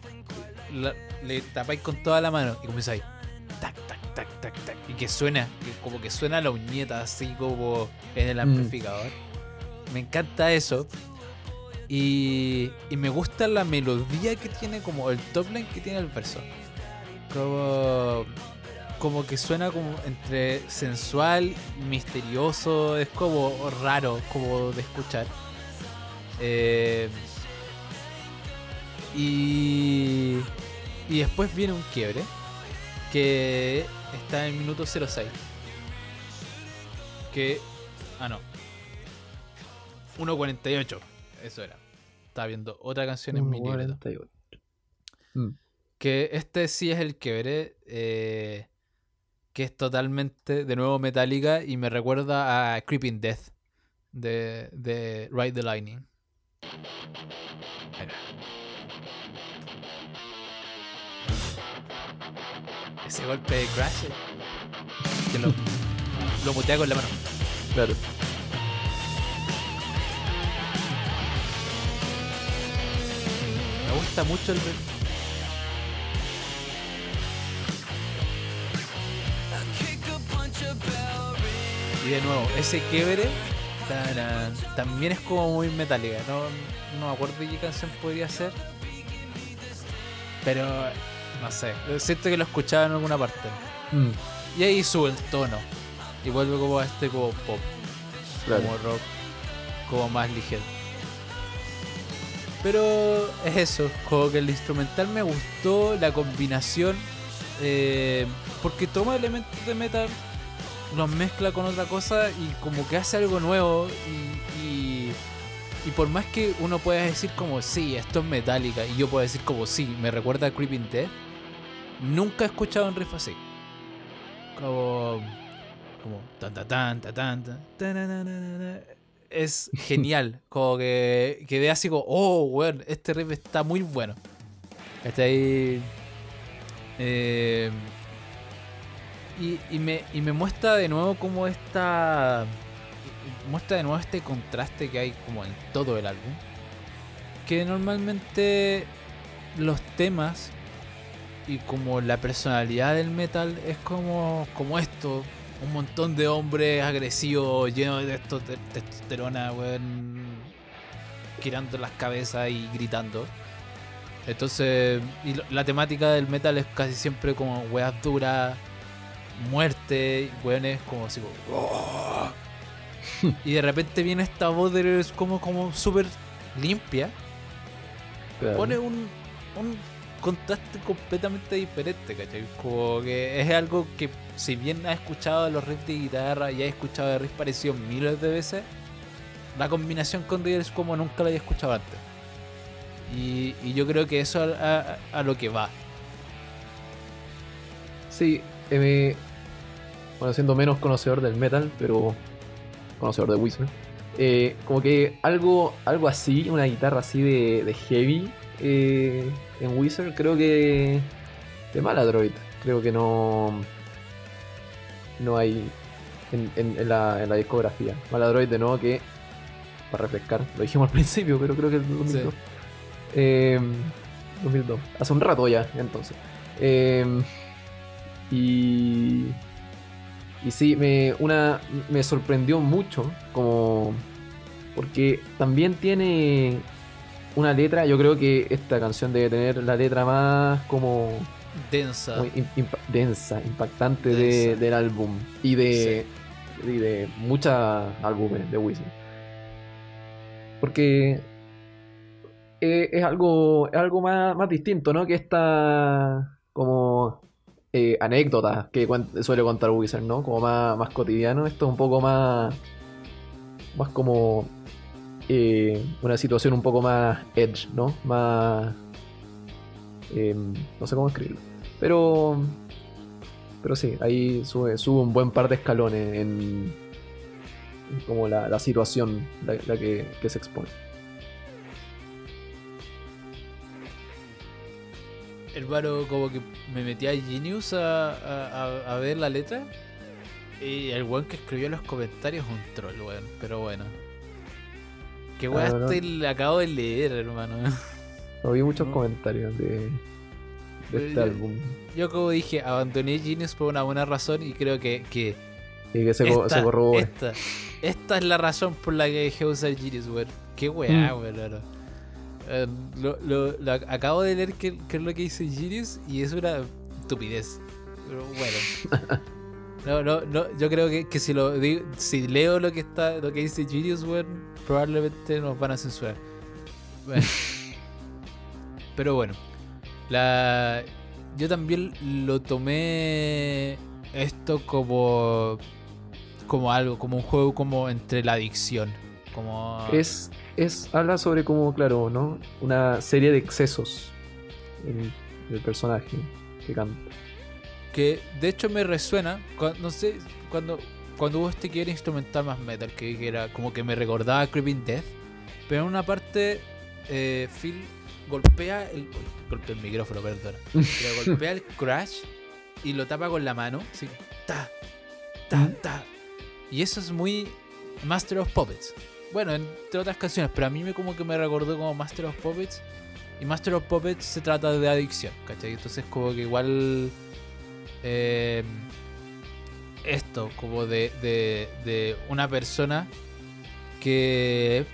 Speaker 1: la- le tapáis con toda la mano y comenzáis tac, tac, tac, tac, tac y que suena, que como que suena la uñeta así como en el
Speaker 2: Mm.
Speaker 1: amplificador. Me encanta eso. Y, y me gusta la melodía que tiene, como el top line que tiene el verso. Como, como que suena como entre sensual misterioso. Es como raro, como de escuchar. Eh, y, y después viene un quiebre que está en el minuto 06. Que. Ah, no. 1.48. Eso era. Estaba viendo otra canción en mi libreta.
Speaker 2: 48. Mm,
Speaker 1: Que este sí es el quiebre. eh, que es totalmente, de nuevo, metálica. Y me recuerda a Creeping Death. De, de Ride the Lightning. Mira. Ese golpe de Crash. Que lo, lo mutea con la mano.
Speaker 2: Claro.
Speaker 1: Me gusta mucho el riff. Y de nuevo, ese quiebre tarán, también es como muy metálica. No, no me acuerdo de qué canción podría ser. Pero no sé. Siento que lo escuchaba en alguna parte.
Speaker 2: Mm,
Speaker 1: Y ahí sube el tono. Y vuelve como a este como pop.
Speaker 2: claro.
Speaker 1: Como rock. Como más ligero. Pero es eso. Como que el instrumental me gustó. La combinación. eh, porque toma elementos de metal. los mezcla con otra cosa y como que hace algo nuevo y, y, por más que uno pueda decir como sí, esto es metálica y yo puedo decir como sí, me recuerda a Creeping Death, nunca he escuchado un riff así. Como como tan tan tan tan tan tan, tananana. Es genial, como que quedé así como, oh, weón, este riff está muy bueno. Está ahí eh, y, y me, y me muestra de nuevo como esta. Muestra de nuevo este contraste que hay como en todo el álbum. Que normalmente los temas y como la personalidad del metal es como, como esto. Un montón de hombres agresivos, llenos de testo- de testosterona, weón. Girando las cabezas y gritando. Entonces, y la temática del metal es casi siempre como weas duras, muerte, weones como así como. "Oh". y de repente viene esta voz de es como, como súper limpia. Pone un, un contraste completamente diferente, ¿cachai? Como que es algo que, si bien has escuchado los riffs de guitarra y has escuchado de riffs parecidos miles de veces, la combinación con River es como nunca la había escuchado antes. Y, yo creo que eso a, lo que va.
Speaker 2: Sí, eh, bueno, siendo menos conocedor del metal, pero conocedor de Wizard. eh, como que algo, algo así, una guitarra así de, de heavy eh, en Wizard, creo que de Maladroid, creo que no no hay en, en- en la, en la discografía. Maladroid de nuevo que, para refrescar, lo dijimos al principio, pero creo que es 2002. Eh, 2002, hace un rato ya, entonces. Eh, y. Y sí, me, una, me sorprendió mucho. Como. Porque también tiene una letra. Yo creo que esta canción debe tener la letra más como.
Speaker 1: Densa.
Speaker 2: densa, impactante de- del álbum. Y de. Y de muchos álbumes de Wizard. Porque. eh, es algo. Es algo más, más distinto, ¿no? Que esta. Como eh, anécdotas que suele contar Wizard, ¿no? Como más, más cotidiano. Esto es un poco más. Más como. Eh, una situación un poco más edge, ¿no? Más. em, no sé cómo escribirlo. Pero. Pero sí, ahí sube, sube un buen par de escalones en. como la, la situación la, que, se expone.
Speaker 1: Hermano, como que me metí a Genius a- a ver la letra. Y el weón que escribió los comentarios es un troll, weón. Pero bueno. Weón
Speaker 2: Ah,
Speaker 1: este le acabo de leer, hermano.
Speaker 2: No vi muchos
Speaker 1: No.
Speaker 2: comentarios de, este
Speaker 1: yo-
Speaker 2: álbum.
Speaker 1: Yo como dije, abandoné Genius por una buena razón y creo que, que
Speaker 2: Y que se,
Speaker 1: esta,
Speaker 2: se corrobora.
Speaker 1: esta, esta es la razón por la que dejé de usar Genius, weón. Qué weá,
Speaker 2: Mm.
Speaker 1: weón. Eh, lo, lo- lo ac- acabo de leer qué qué es lo que dice Genius y es una estupidez. Pero bueno. No, no, no, yo creo que, que si lo digo, si leo lo que está, lo que dice Genius, weón, probablemente nos van a censurar. Bueno. Pero bueno. La. Yo también lo tomé esto como. como algo, como un juego como entre la adicción. Como.
Speaker 2: Es, es, habla sobre como, claro, ¿no? Una serie de excesos en el personaje que canta.
Speaker 1: Que de hecho me resuena. No sé, cuando. Cuando hubo este que era instrumental más metal, que, era como que me recordaba a Creeping Death. Pero en una parte, eh, Phil golpea el. Uy, golpea el micrófono, perdona. Pero golpea el crash y lo tapa con la mano. Así, ta, ta,
Speaker 2: Ujú.
Speaker 1: ta. Y eso es muy Master of Puppets. Bueno, entre otras canciones, pero a mí me como que me recordó como Master of Puppets. Y Master of Puppets se trata de adicción, ¿cachai? Entonces como que igual... eh, esto, como de, de, de una persona que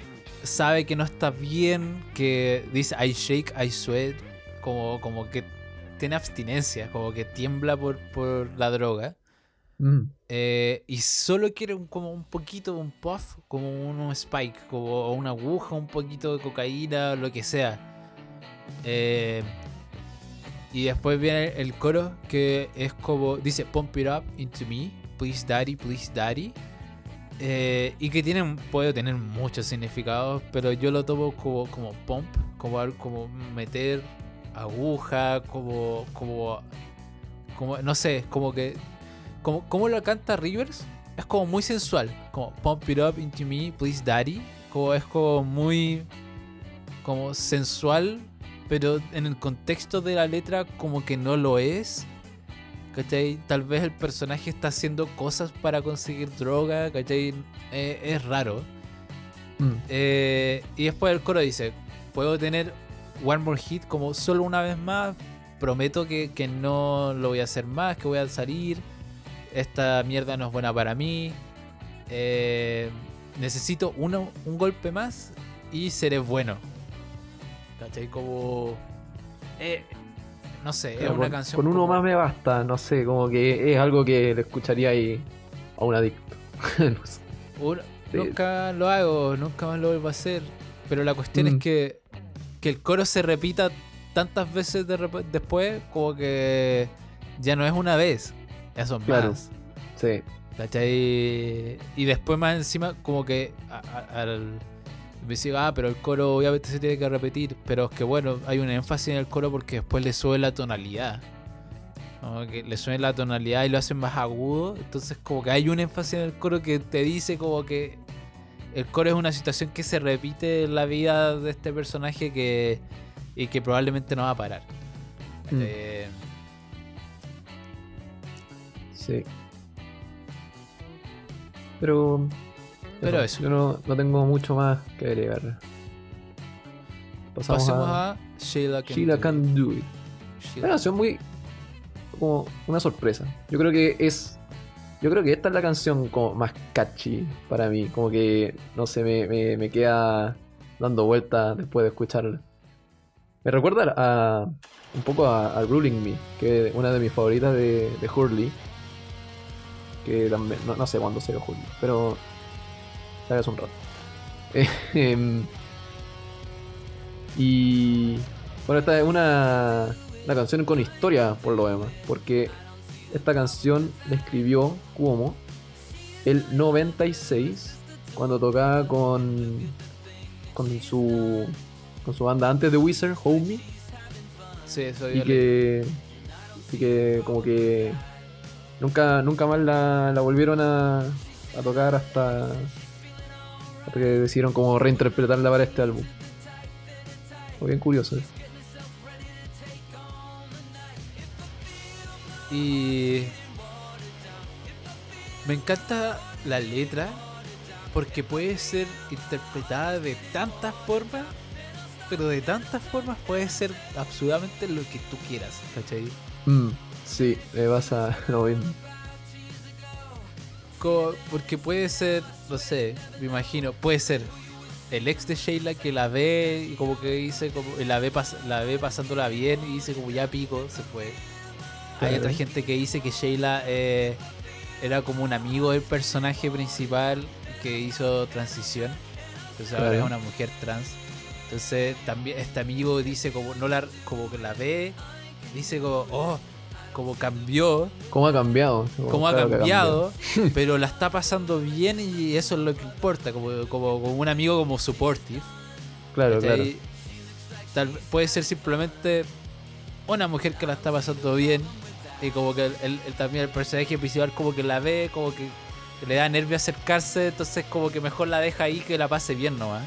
Speaker 1: sabe que no está bien, que dice I shake, I sweat, como, como que tiene abstinencia, como que tiembla por, por la droga.
Speaker 2: Mm,
Speaker 1: eh, y solo quiere un, como un poquito, un puff, como un, un spike, como una aguja, un poquito de cocaína, lo que sea. Eh, y después viene el coro que es como, dice, pump it up into me, Please Daddy, Please Daddy. Eh, y que tienen, puede tener muchos significados, pero yo lo tomo como, como pump, como, como meter aguja, como, como, como, no sé, como que, como, como lo canta Rivers, es como muy sensual, como pump it up into me, please daddy, como es como muy, como sensual, pero en el contexto de la letra como que no lo es. ¿Cachai? Tal vez el personaje está haciendo cosas para conseguir droga, ¿cachai? Eh, es raro.
Speaker 2: Mm,
Speaker 1: Eh, y después el coro dice, puedo tener One More Hit como solo una vez más, prometo que, que no lo voy a hacer más, que voy a salir, esta mierda no es buena para mí, eh, necesito uno, un golpe más y seré bueno. ¿Cachai? Como... eh, no sé, es una
Speaker 2: con,
Speaker 1: canción...
Speaker 2: con uno
Speaker 1: como-
Speaker 2: más me basta, no sé, como que es algo que le escucharía ahí a un adicto. No sé. Sí.
Speaker 1: Nunca lo hago, nunca más lo vuelvo a hacer. Pero la cuestión
Speaker 2: Mm.
Speaker 1: es que, que el coro se repita tantas veces de rep- después, como que ya no es una vez, ya son
Speaker 2: Claro.
Speaker 1: más.
Speaker 2: Sí.
Speaker 1: ¿Cachai? Y después más encima, como que a- a- al. Me dice, ah, pero el coro obviamente se tiene que repetir. Pero es que bueno, hay un énfasis en el coro porque después le sube la tonalidad. Que le sube la tonalidad y lo hacen más agudo. Entonces, como que hay un énfasis en el coro que te dice como que el coro es una situación que se repite en la vida de este personaje que y que probablemente no va a parar.
Speaker 2: Mm.
Speaker 1: Eh,
Speaker 2: Sí. Pero.
Speaker 1: Pero eso.
Speaker 2: Yo no, no tengo mucho más que agregar. Pasamos
Speaker 1: pasemos
Speaker 2: a,
Speaker 1: a, Sheila Can
Speaker 2: Sheila
Speaker 1: Do It.
Speaker 2: Can Do It.
Speaker 1: Sheila
Speaker 2: Una canción muy. como una sorpresa. Yo creo que es. Yo creo que esta es la canción como más catchy para mí. Como que, no sé, me, me, me queda dando vueltas después de escucharla. Me recuerda a, un poco a, a Ruling Me, que es una de mis favoritas de, de Hurley. Que también, no, no sé cuándo salió Hurley, pero hace un rato. Em, y bueno, esta es una, una canción con historia por lo demás, porque esta canción la escribió Cuomo el 96 cuando tocaba con con su con su banda antes de Wizard, Homie,
Speaker 1: Sí, eso
Speaker 2: y que y que como que nunca nunca más la, la volvieron a, a tocar hasta hasta que decidieron como reinterpretarla para este álbum. Fue bien curioso. eso.
Speaker 1: Y me encanta la letra porque puede ser interpretada de tantas formas, pero de tantas formas puede ser absolutamente lo que tú quieras, ¿cachai?
Speaker 2: Mm, sí, me pasa lo mismo.
Speaker 1: Porque puede ser, no sé, me imagino, puede ser el ex de Sheila que la ve y como que dice, como la ve, pas- la ve pasándola bien y dice como ya pico, se fue. Hay otra gente que dice que Sheila eh, era como un amigo del personaje principal que hizo transición. Entonces ahora es una mujer trans. Entonces también este amigo dice como no la como que la ve, dice como, oh, como cambió,
Speaker 2: ¿Cómo ha cambiado?
Speaker 1: cómo ha
Speaker 2: claro
Speaker 1: cambiado, pero la está pasando bien y eso es lo que importa, como, como, como un amigo como supportive.
Speaker 2: Claro, claro.
Speaker 1: Tal, puede ser simplemente una mujer que la está pasando bien y como que el, el- el- también el personaje principal como que la ve, como que le da nervio acercarse, entonces como que mejor la deja ahí que la pase bien nomás.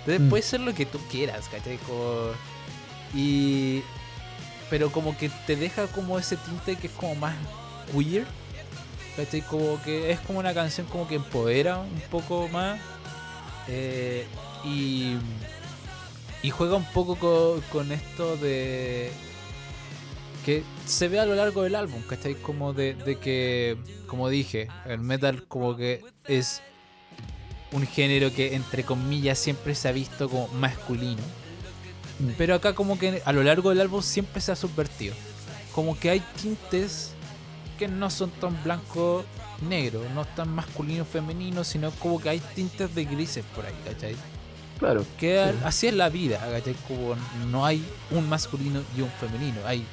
Speaker 1: Entonces
Speaker 2: Mm.
Speaker 1: puede ser lo que tú quieras, ¿cachai? Como- y... Pero como que te deja como ese tinte que es como más weird. ¿Cachai? Como que es como una canción como que empodera un poco más. eh, y, y juega un poco co- con, esto de que se ve a lo largo del álbum, ¿cachai? Como de, de que, como dije, el metal como que es un género que entre comillas siempre se ha visto como masculino. Pero acá como que a lo largo del álbum siempre se ha subvertido. Como que hay tintes que no son tan blanco negro, no tan masculino femenino, sino como que hay tintes de grises por ahí, ¿cachai?
Speaker 2: Claro.
Speaker 1: Que
Speaker 2: Sí.
Speaker 1: así es la vida, ¿cachai? Como no hay un masculino y un femenino, hay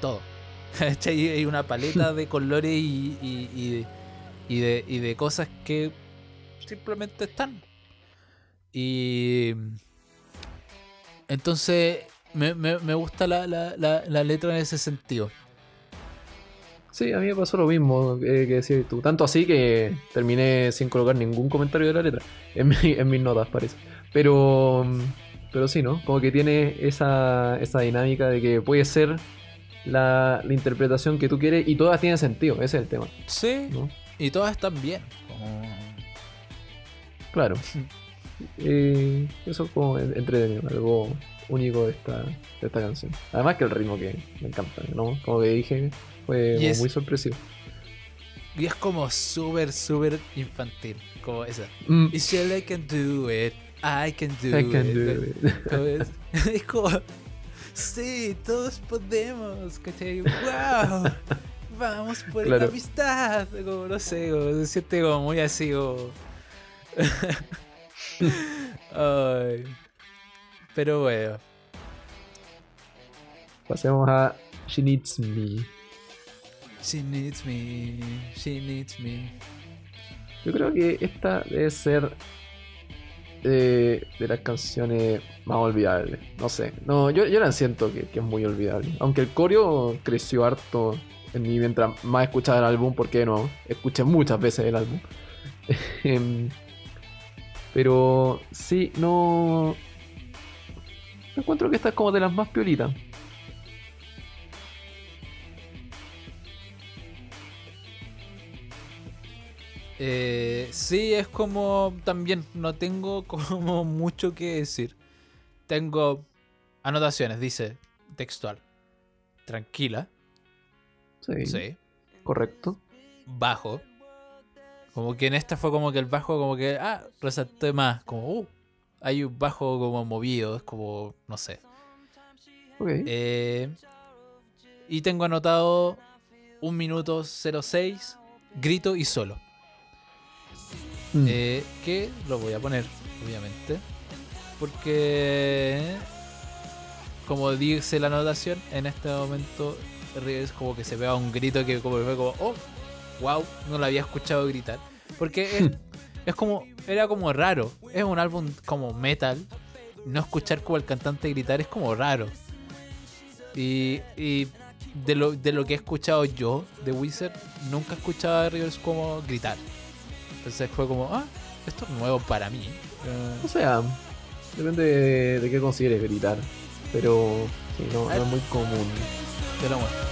Speaker 1: todo. ¿Cachai? Hay una paleta de colores y, y- y- y de, y de cosas que simplemente están. Y entonces me, me- me gusta la, la- la- la letra en ese sentido.
Speaker 2: Sí, a mí me pasó lo mismo eh, que decías tú. Tanto así que terminé sin colocar ningún comentario de la letra en, mi- en mis notas, parece. Pero, pero sí, ¿no? Como que tiene esa, esa dinámica de que puede ser la, la interpretación que tú quieres y todas tienen sentido. Ese es el tema,
Speaker 1: Sí,
Speaker 2: ¿no?
Speaker 1: y todas están bien. Como-
Speaker 2: Claro. Eh, eso es como en- entretenido, algo único de esta, de esta canción. Además que el ritmo que me encanta, ¿no? Como que dije, fue
Speaker 1: Y
Speaker 2: muy sorpresivo.
Speaker 1: Y es como súper, súper infantil. Como esa.
Speaker 2: Mm,
Speaker 1: Y si I can do it, I can do
Speaker 2: I can
Speaker 1: it.
Speaker 2: do it.
Speaker 1: Como es, es como, sí, todos podemos, ¿cachai? ¡Wow! Vamos por
Speaker 2: Claro.
Speaker 1: la amistad. Como, no sé, como, se siente como muy así, como. Ay. Pero bueno.
Speaker 2: Pasemos a She Needs Me.
Speaker 1: She needs me, she needs me.
Speaker 2: Yo creo que esta debe ser eh, de las canciones más olvidables. No sé. No, yo, yo la siento que, que es muy olvidable. Aunque el coreo creció harto en mí mientras más escuchaba el álbum, porque no, escuché muchas veces el álbum. Pero sí, no. Encuentro que esta es como de las más piolitas.
Speaker 1: Eh, sí, es como también no tengo como mucho que decir. Tengo anotaciones, dice textual. Tranquila,
Speaker 2: Sí,
Speaker 1: sí.
Speaker 2: correcto.
Speaker 1: Bajo. Como que en esta fue como que el bajo como que, ah, resalté más. Como, uh, hay un bajo como movido, es como, no sé.
Speaker 2: Ok.
Speaker 1: Eh, y tengo anotado un minuto 06, grito y solo.
Speaker 2: Mm.
Speaker 1: Eh, que lo voy a poner, obviamente. Porque, como dice la anotación, en este momento es como que se vea un grito que como fue como, oh, wow, no lo había escuchado gritar. Porque es, es como, era como raro. Es un álbum como metal. No escuchar como el cantante gritar es como raro. Y, y de, lo, de lo que he escuchado yo de Wizard, nunca he escuchado a Rivers como gritar. Entonces fue como, ah, esto es nuevo para mí.
Speaker 2: O sea, depende de, de qué consideres gritar. Pero sí, no, no es muy común.
Speaker 1: te lo muestro.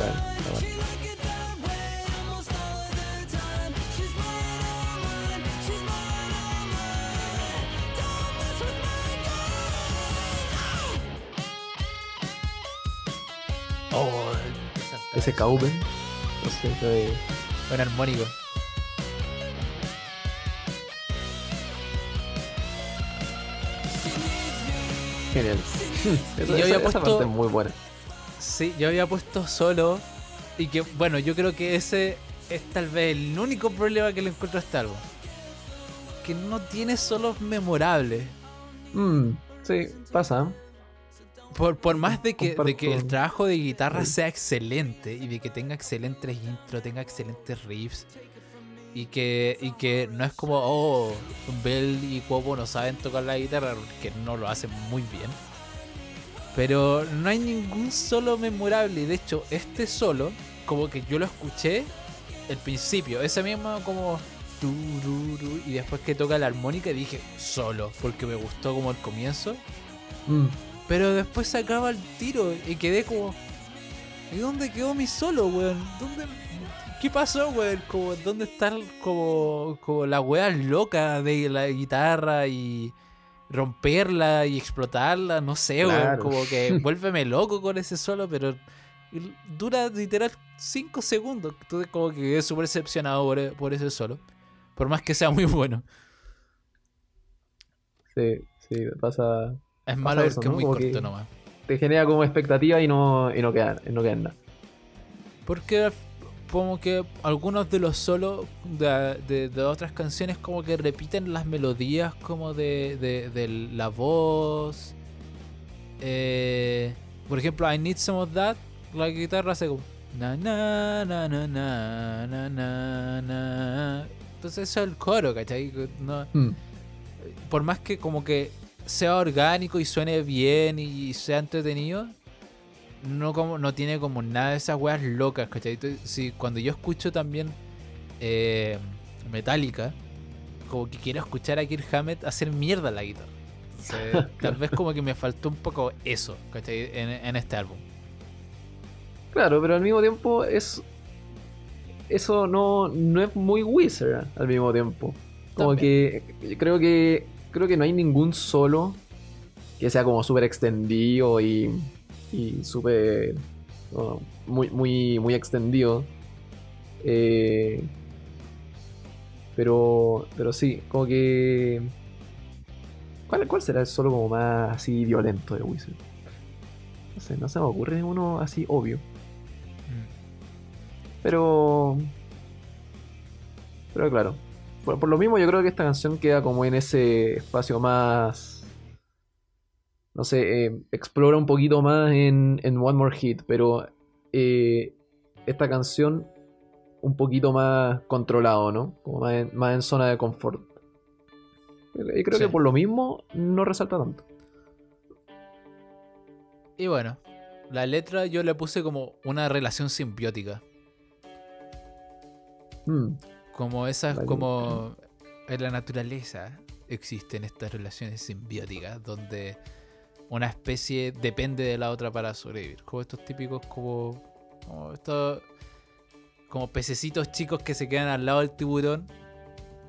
Speaker 2: Claro, está mal.
Speaker 1: Oh,
Speaker 2: Ese Cauben, no sé, fue-
Speaker 1: Buen armónico.
Speaker 2: genial. Esa,
Speaker 1: yo había
Speaker 2: esa
Speaker 1: puesto-
Speaker 2: parte es muy buena.
Speaker 1: Sí, yo había puesto solo. Y que, bueno, yo creo que ese es tal vez el único problema que le encuentro a este álbum. Que no tiene solos memorables.
Speaker 2: Mm, sí, pasa.
Speaker 1: Por, por más de que, de que el trabajo de guitarra sea excelente y de que tenga excelentes intros, tenga excelentes riffs y que, y que no es como, oh, Bell y Cuopo no saben tocar la guitarra, que no lo hacen muy bien. Pero no hay ningún solo memorable de hecho este solo, como que yo lo escuché el principio, ese mismo como... Y después que toca la armónica dije solo, porque me gustó como el comienzo.
Speaker 2: Mm,
Speaker 1: Pero después se acaba el tiro y quedé como. ¿Y dónde quedó mi solo, weón? ¿Dónde, ¿Qué pasó, weón? Como, ¿Dónde está como, como la weá loca de la guitarra y romperla y explotarla? No sé, weón.
Speaker 2: Claro.
Speaker 1: Como que vuélveme loco con ese solo, pero dura literal 5 segundos. Entonces, como que quedé súper decepcionado por, por ese solo. Por más que sea muy bueno.
Speaker 2: sí, sí, pasa.
Speaker 1: Es malo
Speaker 2: eso,
Speaker 1: porque es
Speaker 2: ¿no?
Speaker 1: muy
Speaker 2: Como
Speaker 1: corto
Speaker 2: que-
Speaker 1: nomás.
Speaker 2: Te genera como expectativa y no, y no queda, y no queda nada.
Speaker 1: Porque como que algunos de los solos de, de- de otras canciones como que repiten las melodías como de, de- la voz eh, por ejemplo, I Need Some of That, la guitarra hace como. Na, na, na, na, na, na, na, na. Entonces eso es el coro, ¿cachai? No,
Speaker 2: Mm,
Speaker 1: por más que como que sea orgánico y suene bien y sea entretenido, no como no tiene como nada de esas weas locas, ¿cachai? Sí, cuando yo escucho también eh, Metallica, como que quiero escuchar a Kirk Hammett hacer mierda en la guitarra. Entonces, tal vez como que me faltó un poco eso, ¿cachai? En, en este álbum.
Speaker 2: Claro, pero al mismo tiempo es. Eso no, no es muy Wizard al mismo tiempo. Como
Speaker 1: También.
Speaker 2: que. Creo que. Creo que no hay ningún solo que sea como súper extendido y. Y súper. muy, muy, muy extendido. Eh, pero. Pero sí, como que. ¿Cuál, ¿Cuál será el solo como más así violento de Wizard? No sé, no se me ocurre uno así obvio. Pero. Pero claro. Por, por lo mismo, yo creo que esta canción queda como en ese espacio más. No sé, eh, explora un poquito más en, en One More Hit, pero eh, esta canción un poquito más controlado, ¿no? Como más en, más en zona de confort. Y creo
Speaker 1: Sí.
Speaker 2: que por lo mismo no resalta tanto.
Speaker 1: Y bueno, la letra yo le puse como una relación simbiótica.
Speaker 2: Mm,
Speaker 1: Como esas,
Speaker 2: Vale.
Speaker 1: como en la naturaleza existen estas relaciones simbióticas donde una especie depende de la otra para sobrevivir. Como estos típicos, como, como estos, como pececitos chicos que se quedan al lado del tiburón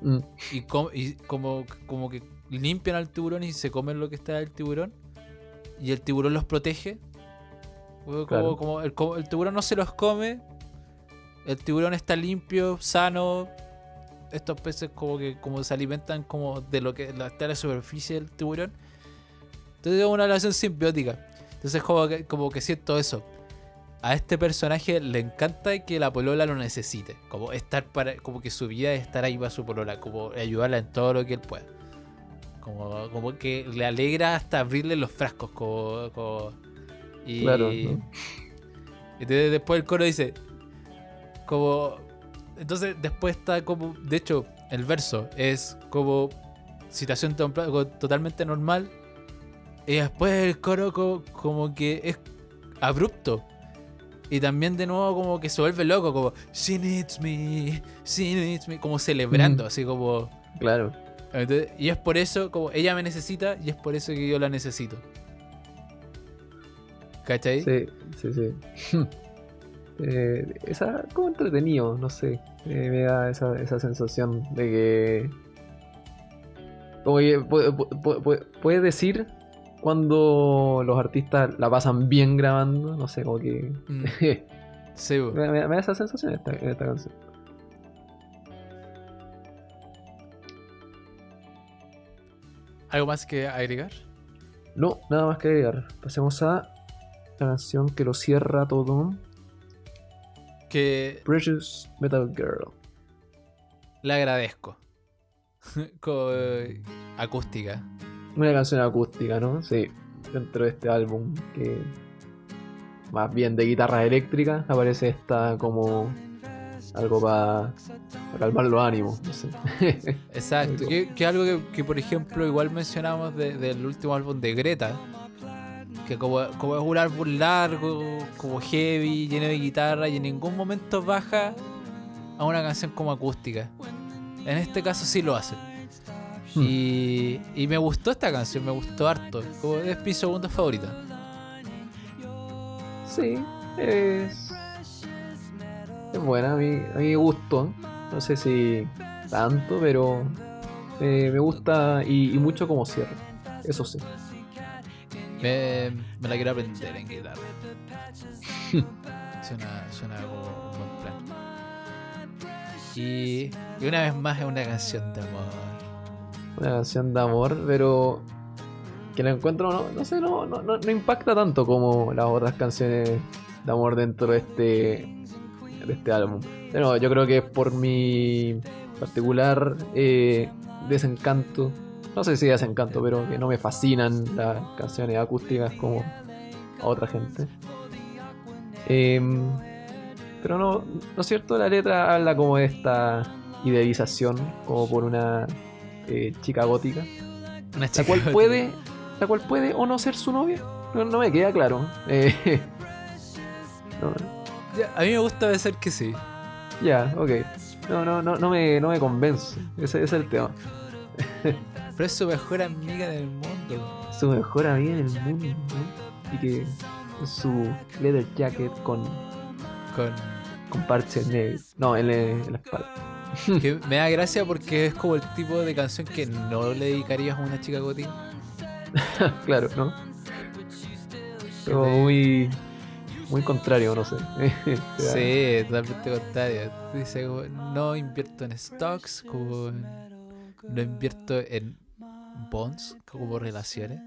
Speaker 2: mm,
Speaker 1: y, com- y como, como que limpian al tiburón y se comen lo que está del tiburón y el tiburón los protege. Como,
Speaker 2: Claro.
Speaker 1: como el, como el tiburón no se los come, el tiburón está limpio, sano. Estos peces como que como se alimentan como de lo que está en la superficie del tiburón. Entonces es una relación simbiótica. Entonces como que, como que siento eso. A este personaje le encanta que la polola lo necesite. Como estar para. Como que su vida es estar ahí para su polola. Como ayudarla en todo lo que él pueda. Como, como que le alegra hasta abrirle los frascos. Como. como- y,
Speaker 2: Claro, ¿no?
Speaker 1: entonces después el coro dice. Como. Entonces después está como. De hecho, el verso es como. Situación totalmente normal. Y después el coro co- como, que es abrupto. Y también de nuevo como que se vuelve loco, como She needs me, she needs me, como celebrando,
Speaker 2: Mm.
Speaker 1: así como...
Speaker 2: claro.
Speaker 1: Entonces, y es por eso, como ella me necesita y es por eso que yo la necesito. ¿Cachai?
Speaker 2: Sí, sí, sí. Eh, esa, como entretenido, no sé. Eh, me da esa, esa sensación de que. Como que pu- pu- pu- pu- puedes decir cuando los artistas la pasan bien grabando, no sé, como que.
Speaker 1: Mm, sí,
Speaker 2: me, me- me da esa sensación en esta, en esta canción.
Speaker 1: ¿Algo más que agregar?
Speaker 2: No, nada más que agregar. Pasemos a la canción que lo cierra todo:
Speaker 1: Que
Speaker 2: Precious Metal Girl.
Speaker 1: le agradezco. Eh, acústica.
Speaker 2: Una canción acústica, ¿no? Sí, dentro de este álbum que más bien de guitarra eléctrica aparece esta como algo para calmar los ánimos, no sé.
Speaker 1: Exacto, que, que algo que, por ejemplo igual mencionamos de- del último álbum de Greta, que como, como es un álbum largo, como heavy, lleno de guitarra y en ningún momento baja a una canción como acústica. En este caso sí lo hace.
Speaker 2: Hmm.
Speaker 1: Y, y me gustó esta canción, me gustó harto. Como es mi segunda favorita.
Speaker 2: Sí, es, es buena, a mí, a mí me gustó. No sé si tanto, pero eh, me gusta y, y mucho como cierra. Eso sí.
Speaker 1: Me, me la quiero aprender en guitarra. suena, suena como un buen plan. Y, y una vez más es una canción de amor.
Speaker 2: Una canción de amor, pero que la encuentro, no, no sé, no, no, no, impacta tanto como las otras canciones de amor dentro de este, de este álbum. Pero yo creo que es por mi particular eh, desencanto no sé si es encanto, pero que no me fascinan las canciones acústicas como a otra gente. Em, pero no, ¿no es cierto? La letra habla como de esta idealización, como por una eh, chica gótica,
Speaker 1: Una
Speaker 2: la
Speaker 1: chica
Speaker 2: cual
Speaker 1: gótica.
Speaker 2: puede, la cual puede o no ser su novia. No, no me queda claro. Eh, no,
Speaker 1: Ya, A mí me gusta pensar que sí.
Speaker 2: ya, ok. No, no, no, no me, no me convence. Ese, ese es el tema.
Speaker 1: Pero es su mejor amiga del mundo.
Speaker 2: Su mejor amiga en el mundo. ¿no? Y que su leather jacket con,
Speaker 1: Con...
Speaker 2: con parches negros. No, en, la- en la espalda.
Speaker 1: Que me da gracia porque es como el tipo de canción que no le dedicarías a una chica gótica.
Speaker 2: claro, ¿no? Como muy, muy contrario, no sé.
Speaker 1: Sí, totalmente contrario. Dice como, no invierto en stocks, como no invierto en bonds, como relaciones.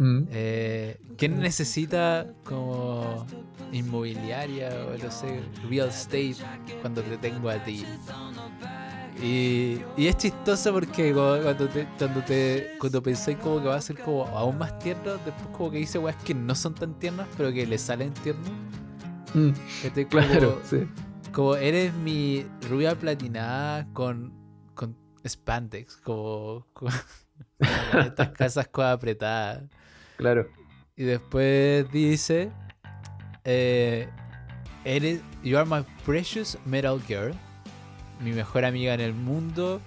Speaker 2: Mm.
Speaker 1: Eh, ¿Quién necesita como inmobiliaria o no sé, real estate cuando te tengo a ti? Y, y es chistoso porque cuando te, cuando te cuando pensáis como que va a ser como aún más tierno, después como que dice weas que no son tan tiernas, pero que le salen tiernos.
Speaker 2: Mm,
Speaker 1: como,
Speaker 2: Claro, sí.
Speaker 1: como eres mi rubia platinada con, con spandex, como, estas casas con apretadas.
Speaker 2: Claro.
Speaker 1: Y después dice, eh, eres, you are my precious metal girl, mi mejor amiga en el mundo.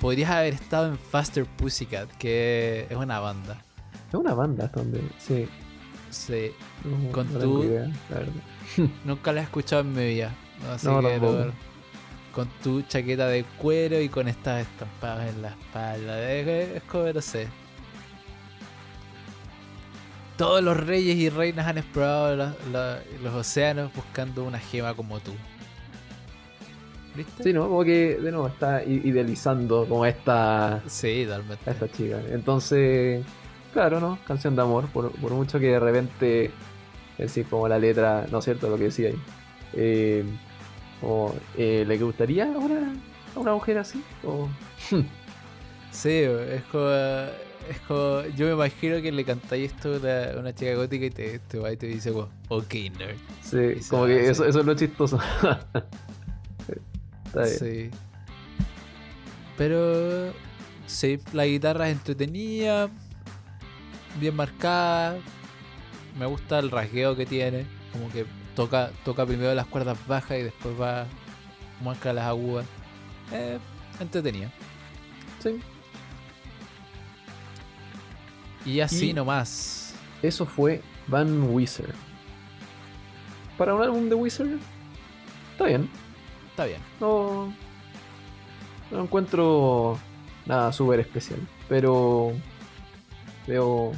Speaker 1: Podrías haber estado en Faster Pussycat, que es una banda.
Speaker 2: Es una banda donde. Sí.
Speaker 1: Sí,
Speaker 2: No,
Speaker 1: Con
Speaker 2: no
Speaker 1: tu-
Speaker 2: idea, la verdad.
Speaker 1: nunca la he escuchado en mi vida. Así
Speaker 2: No,
Speaker 1: que no- con tu chaqueta de cuero y con estas estampadas en la espalda. Es, es sé. Todos los reyes y reinas han explorado la- la- los océanos buscando una gema como tú. ¿Viste?
Speaker 2: Sí, ¿no? Como que de nuevo está idealizando como esta,
Speaker 1: Sí, totalmente.
Speaker 2: a esta chica. Entonces, claro, ¿no? Canción de amor, por, por mucho que de repente, es decir, como la letra, ¿no es cierto? Lo que decía ahí. Eh, como, eh, ¿Le gustaría a una, a una mujer así? O,
Speaker 1: Sí, es como. Yo me imagino que le cantáis esto a una, chica gótica y te, te va y te dice, como, ok, nerd.
Speaker 2: sí,
Speaker 1: Y
Speaker 2: como que eso, eso es lo chistoso. Está bien.
Speaker 1: Sí. Pero sí, la guitarra es entretenida, bien marcada. Me gusta el rasgueo que tiene, como que toca toca primero las cuerdas bajas y después va marca las agudas. Eh, entretenida.
Speaker 2: Sí.
Speaker 1: Y así
Speaker 2: Y-
Speaker 1: nomás.
Speaker 2: Eso fue Van Wizard. Para un álbum de Wizard, está bien.
Speaker 1: Está bien.
Speaker 2: No, no encuentro nada súper especial, pero veo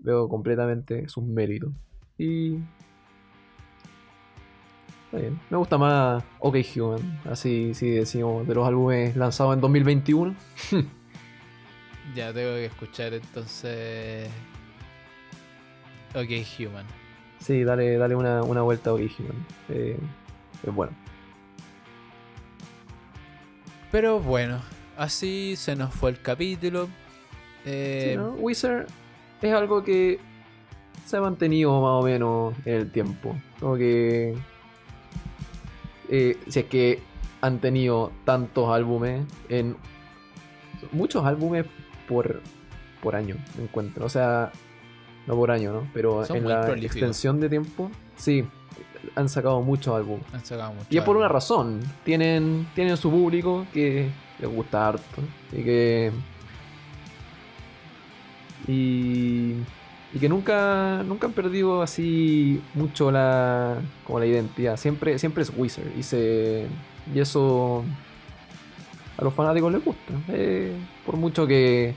Speaker 2: veo completamente sus méritos y está bien. Me gusta más OK Human, así si decimos de los álbumes lanzados en 2021.
Speaker 1: Ya tengo que escuchar entonces. Ok, Human.
Speaker 2: Sí, dale, dale una, una vuelta a OK Human. Eh, es bueno.
Speaker 1: Pero bueno, así se nos fue el capítulo. Eh,
Speaker 2: Sí, ¿no? Wizard es algo que se ha mantenido más o menos en el tiempo. Como que. eh, si es que han tenido tantos álbumes en. Muchos álbumes por, por año, me encuentro. O sea, no por año, ¿no? Pero
Speaker 1: Son
Speaker 2: en la
Speaker 1: prolíficos.
Speaker 2: extensión de tiempo, sí, han sacado muchos álbumes.
Speaker 1: han sacado mucho
Speaker 2: Y es por una razón. Tienen, tienen su público que les gusta harto. Y que. Y. Y que nunca, nunca han perdido así mucho la. como la identidad. Siempre, siempre es Wizard. Y se. Y eso. A los fanáticos les gusta. Eh, por mucho que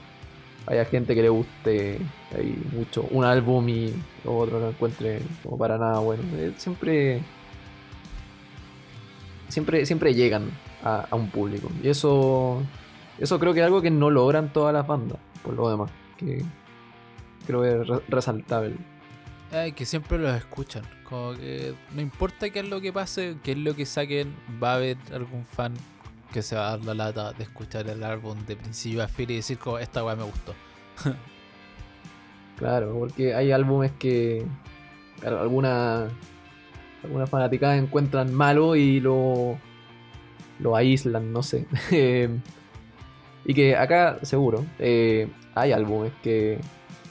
Speaker 2: haya gente que le guste ahí mucho un álbum y lo otro no encuentre como para nada bueno. Eh, siempre siempre, siempre llegan a, un público. Y eso, eso creo que es algo que no logran todas las bandas, por lo demás. Que creo que es re- resaltable.
Speaker 1: Que siempre los escuchan. Como que no importa qué es lo que pase, qué es lo que saquen, va a haber algún fan que se va a dar la lata de escuchar el álbum de principio a fin y decir como esta weá me gustó.
Speaker 2: Claro, porque hay álbumes que claro, alguna algunas fanaticadas encuentran malo y lo lo aíslan, no sé. Eh, y que acá seguro eh, hay álbumes que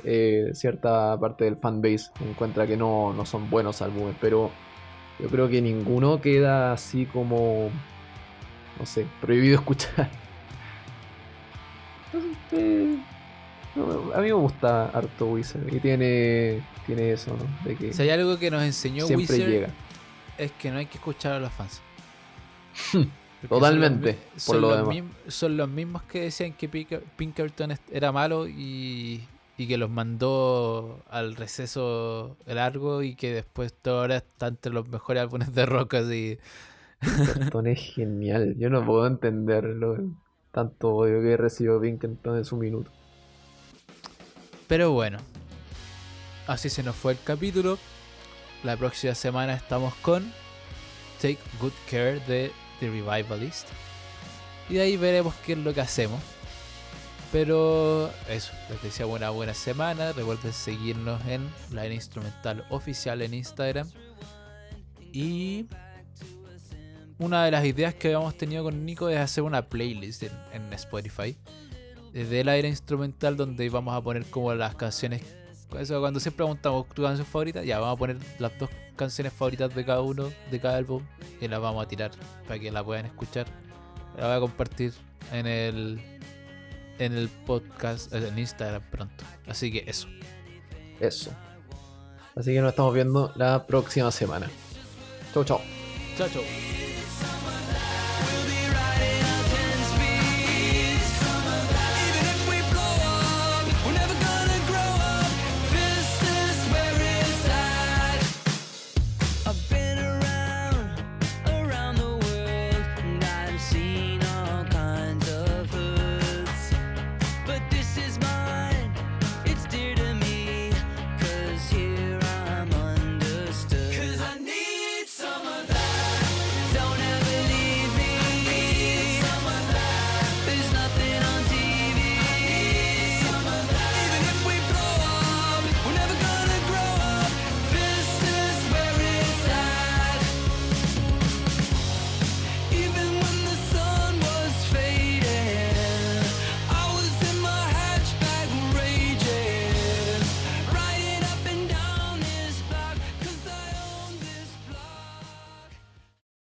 Speaker 2: eh, cierta parte del fanbase encuentra que no, no son buenos álbumes, pero yo creo que ninguno queda así como no sé, prohibido escuchar. Eh, no, a mí me gusta harto Wizard y tiene, tiene eso, ¿no? De que
Speaker 1: Si hay algo que nos enseñó
Speaker 2: siempre
Speaker 1: Wizard
Speaker 2: llega.
Speaker 1: es que no hay que escuchar a los fans.
Speaker 2: Totalmente,
Speaker 1: son los,
Speaker 2: por
Speaker 1: son
Speaker 2: lo
Speaker 1: los
Speaker 2: demás.
Speaker 1: mim- son los mismos que decían que Pinker- Pinkerton era malo y, y que los mandó al receso largo y que después todo ahora está entre los mejores álbumes de rock así.
Speaker 2: Pinkerton es genial. Yo no puedo entenderlo. Tanto odio que recibió Pinkerton en su minuto.
Speaker 1: Pero bueno, así se nos fue el capítulo. La próxima semana estamos con Take Good Care de The Revivalist. Y de ahí veremos qué es lo que hacemos. Pero eso, les deseo una buena semana. Recuerden seguirnos en la instrumental oficial en Instagram. Y una de las ideas que habíamos tenido con Nico es hacer una playlist en, en Spotify de la era instrumental donde vamos a poner como las canciones. Eso cuando siempre preguntamos tu canción favorita, ya vamos a poner las dos canciones favoritas de cada uno, de cada álbum, y las vamos a tirar para que la puedan escuchar. La voy a compartir en el en el podcast, eh, en Instagram pronto. Así que eso.
Speaker 2: Eso. Así que nos estamos viendo la próxima semana. Chau, chau.
Speaker 1: Chao, chao.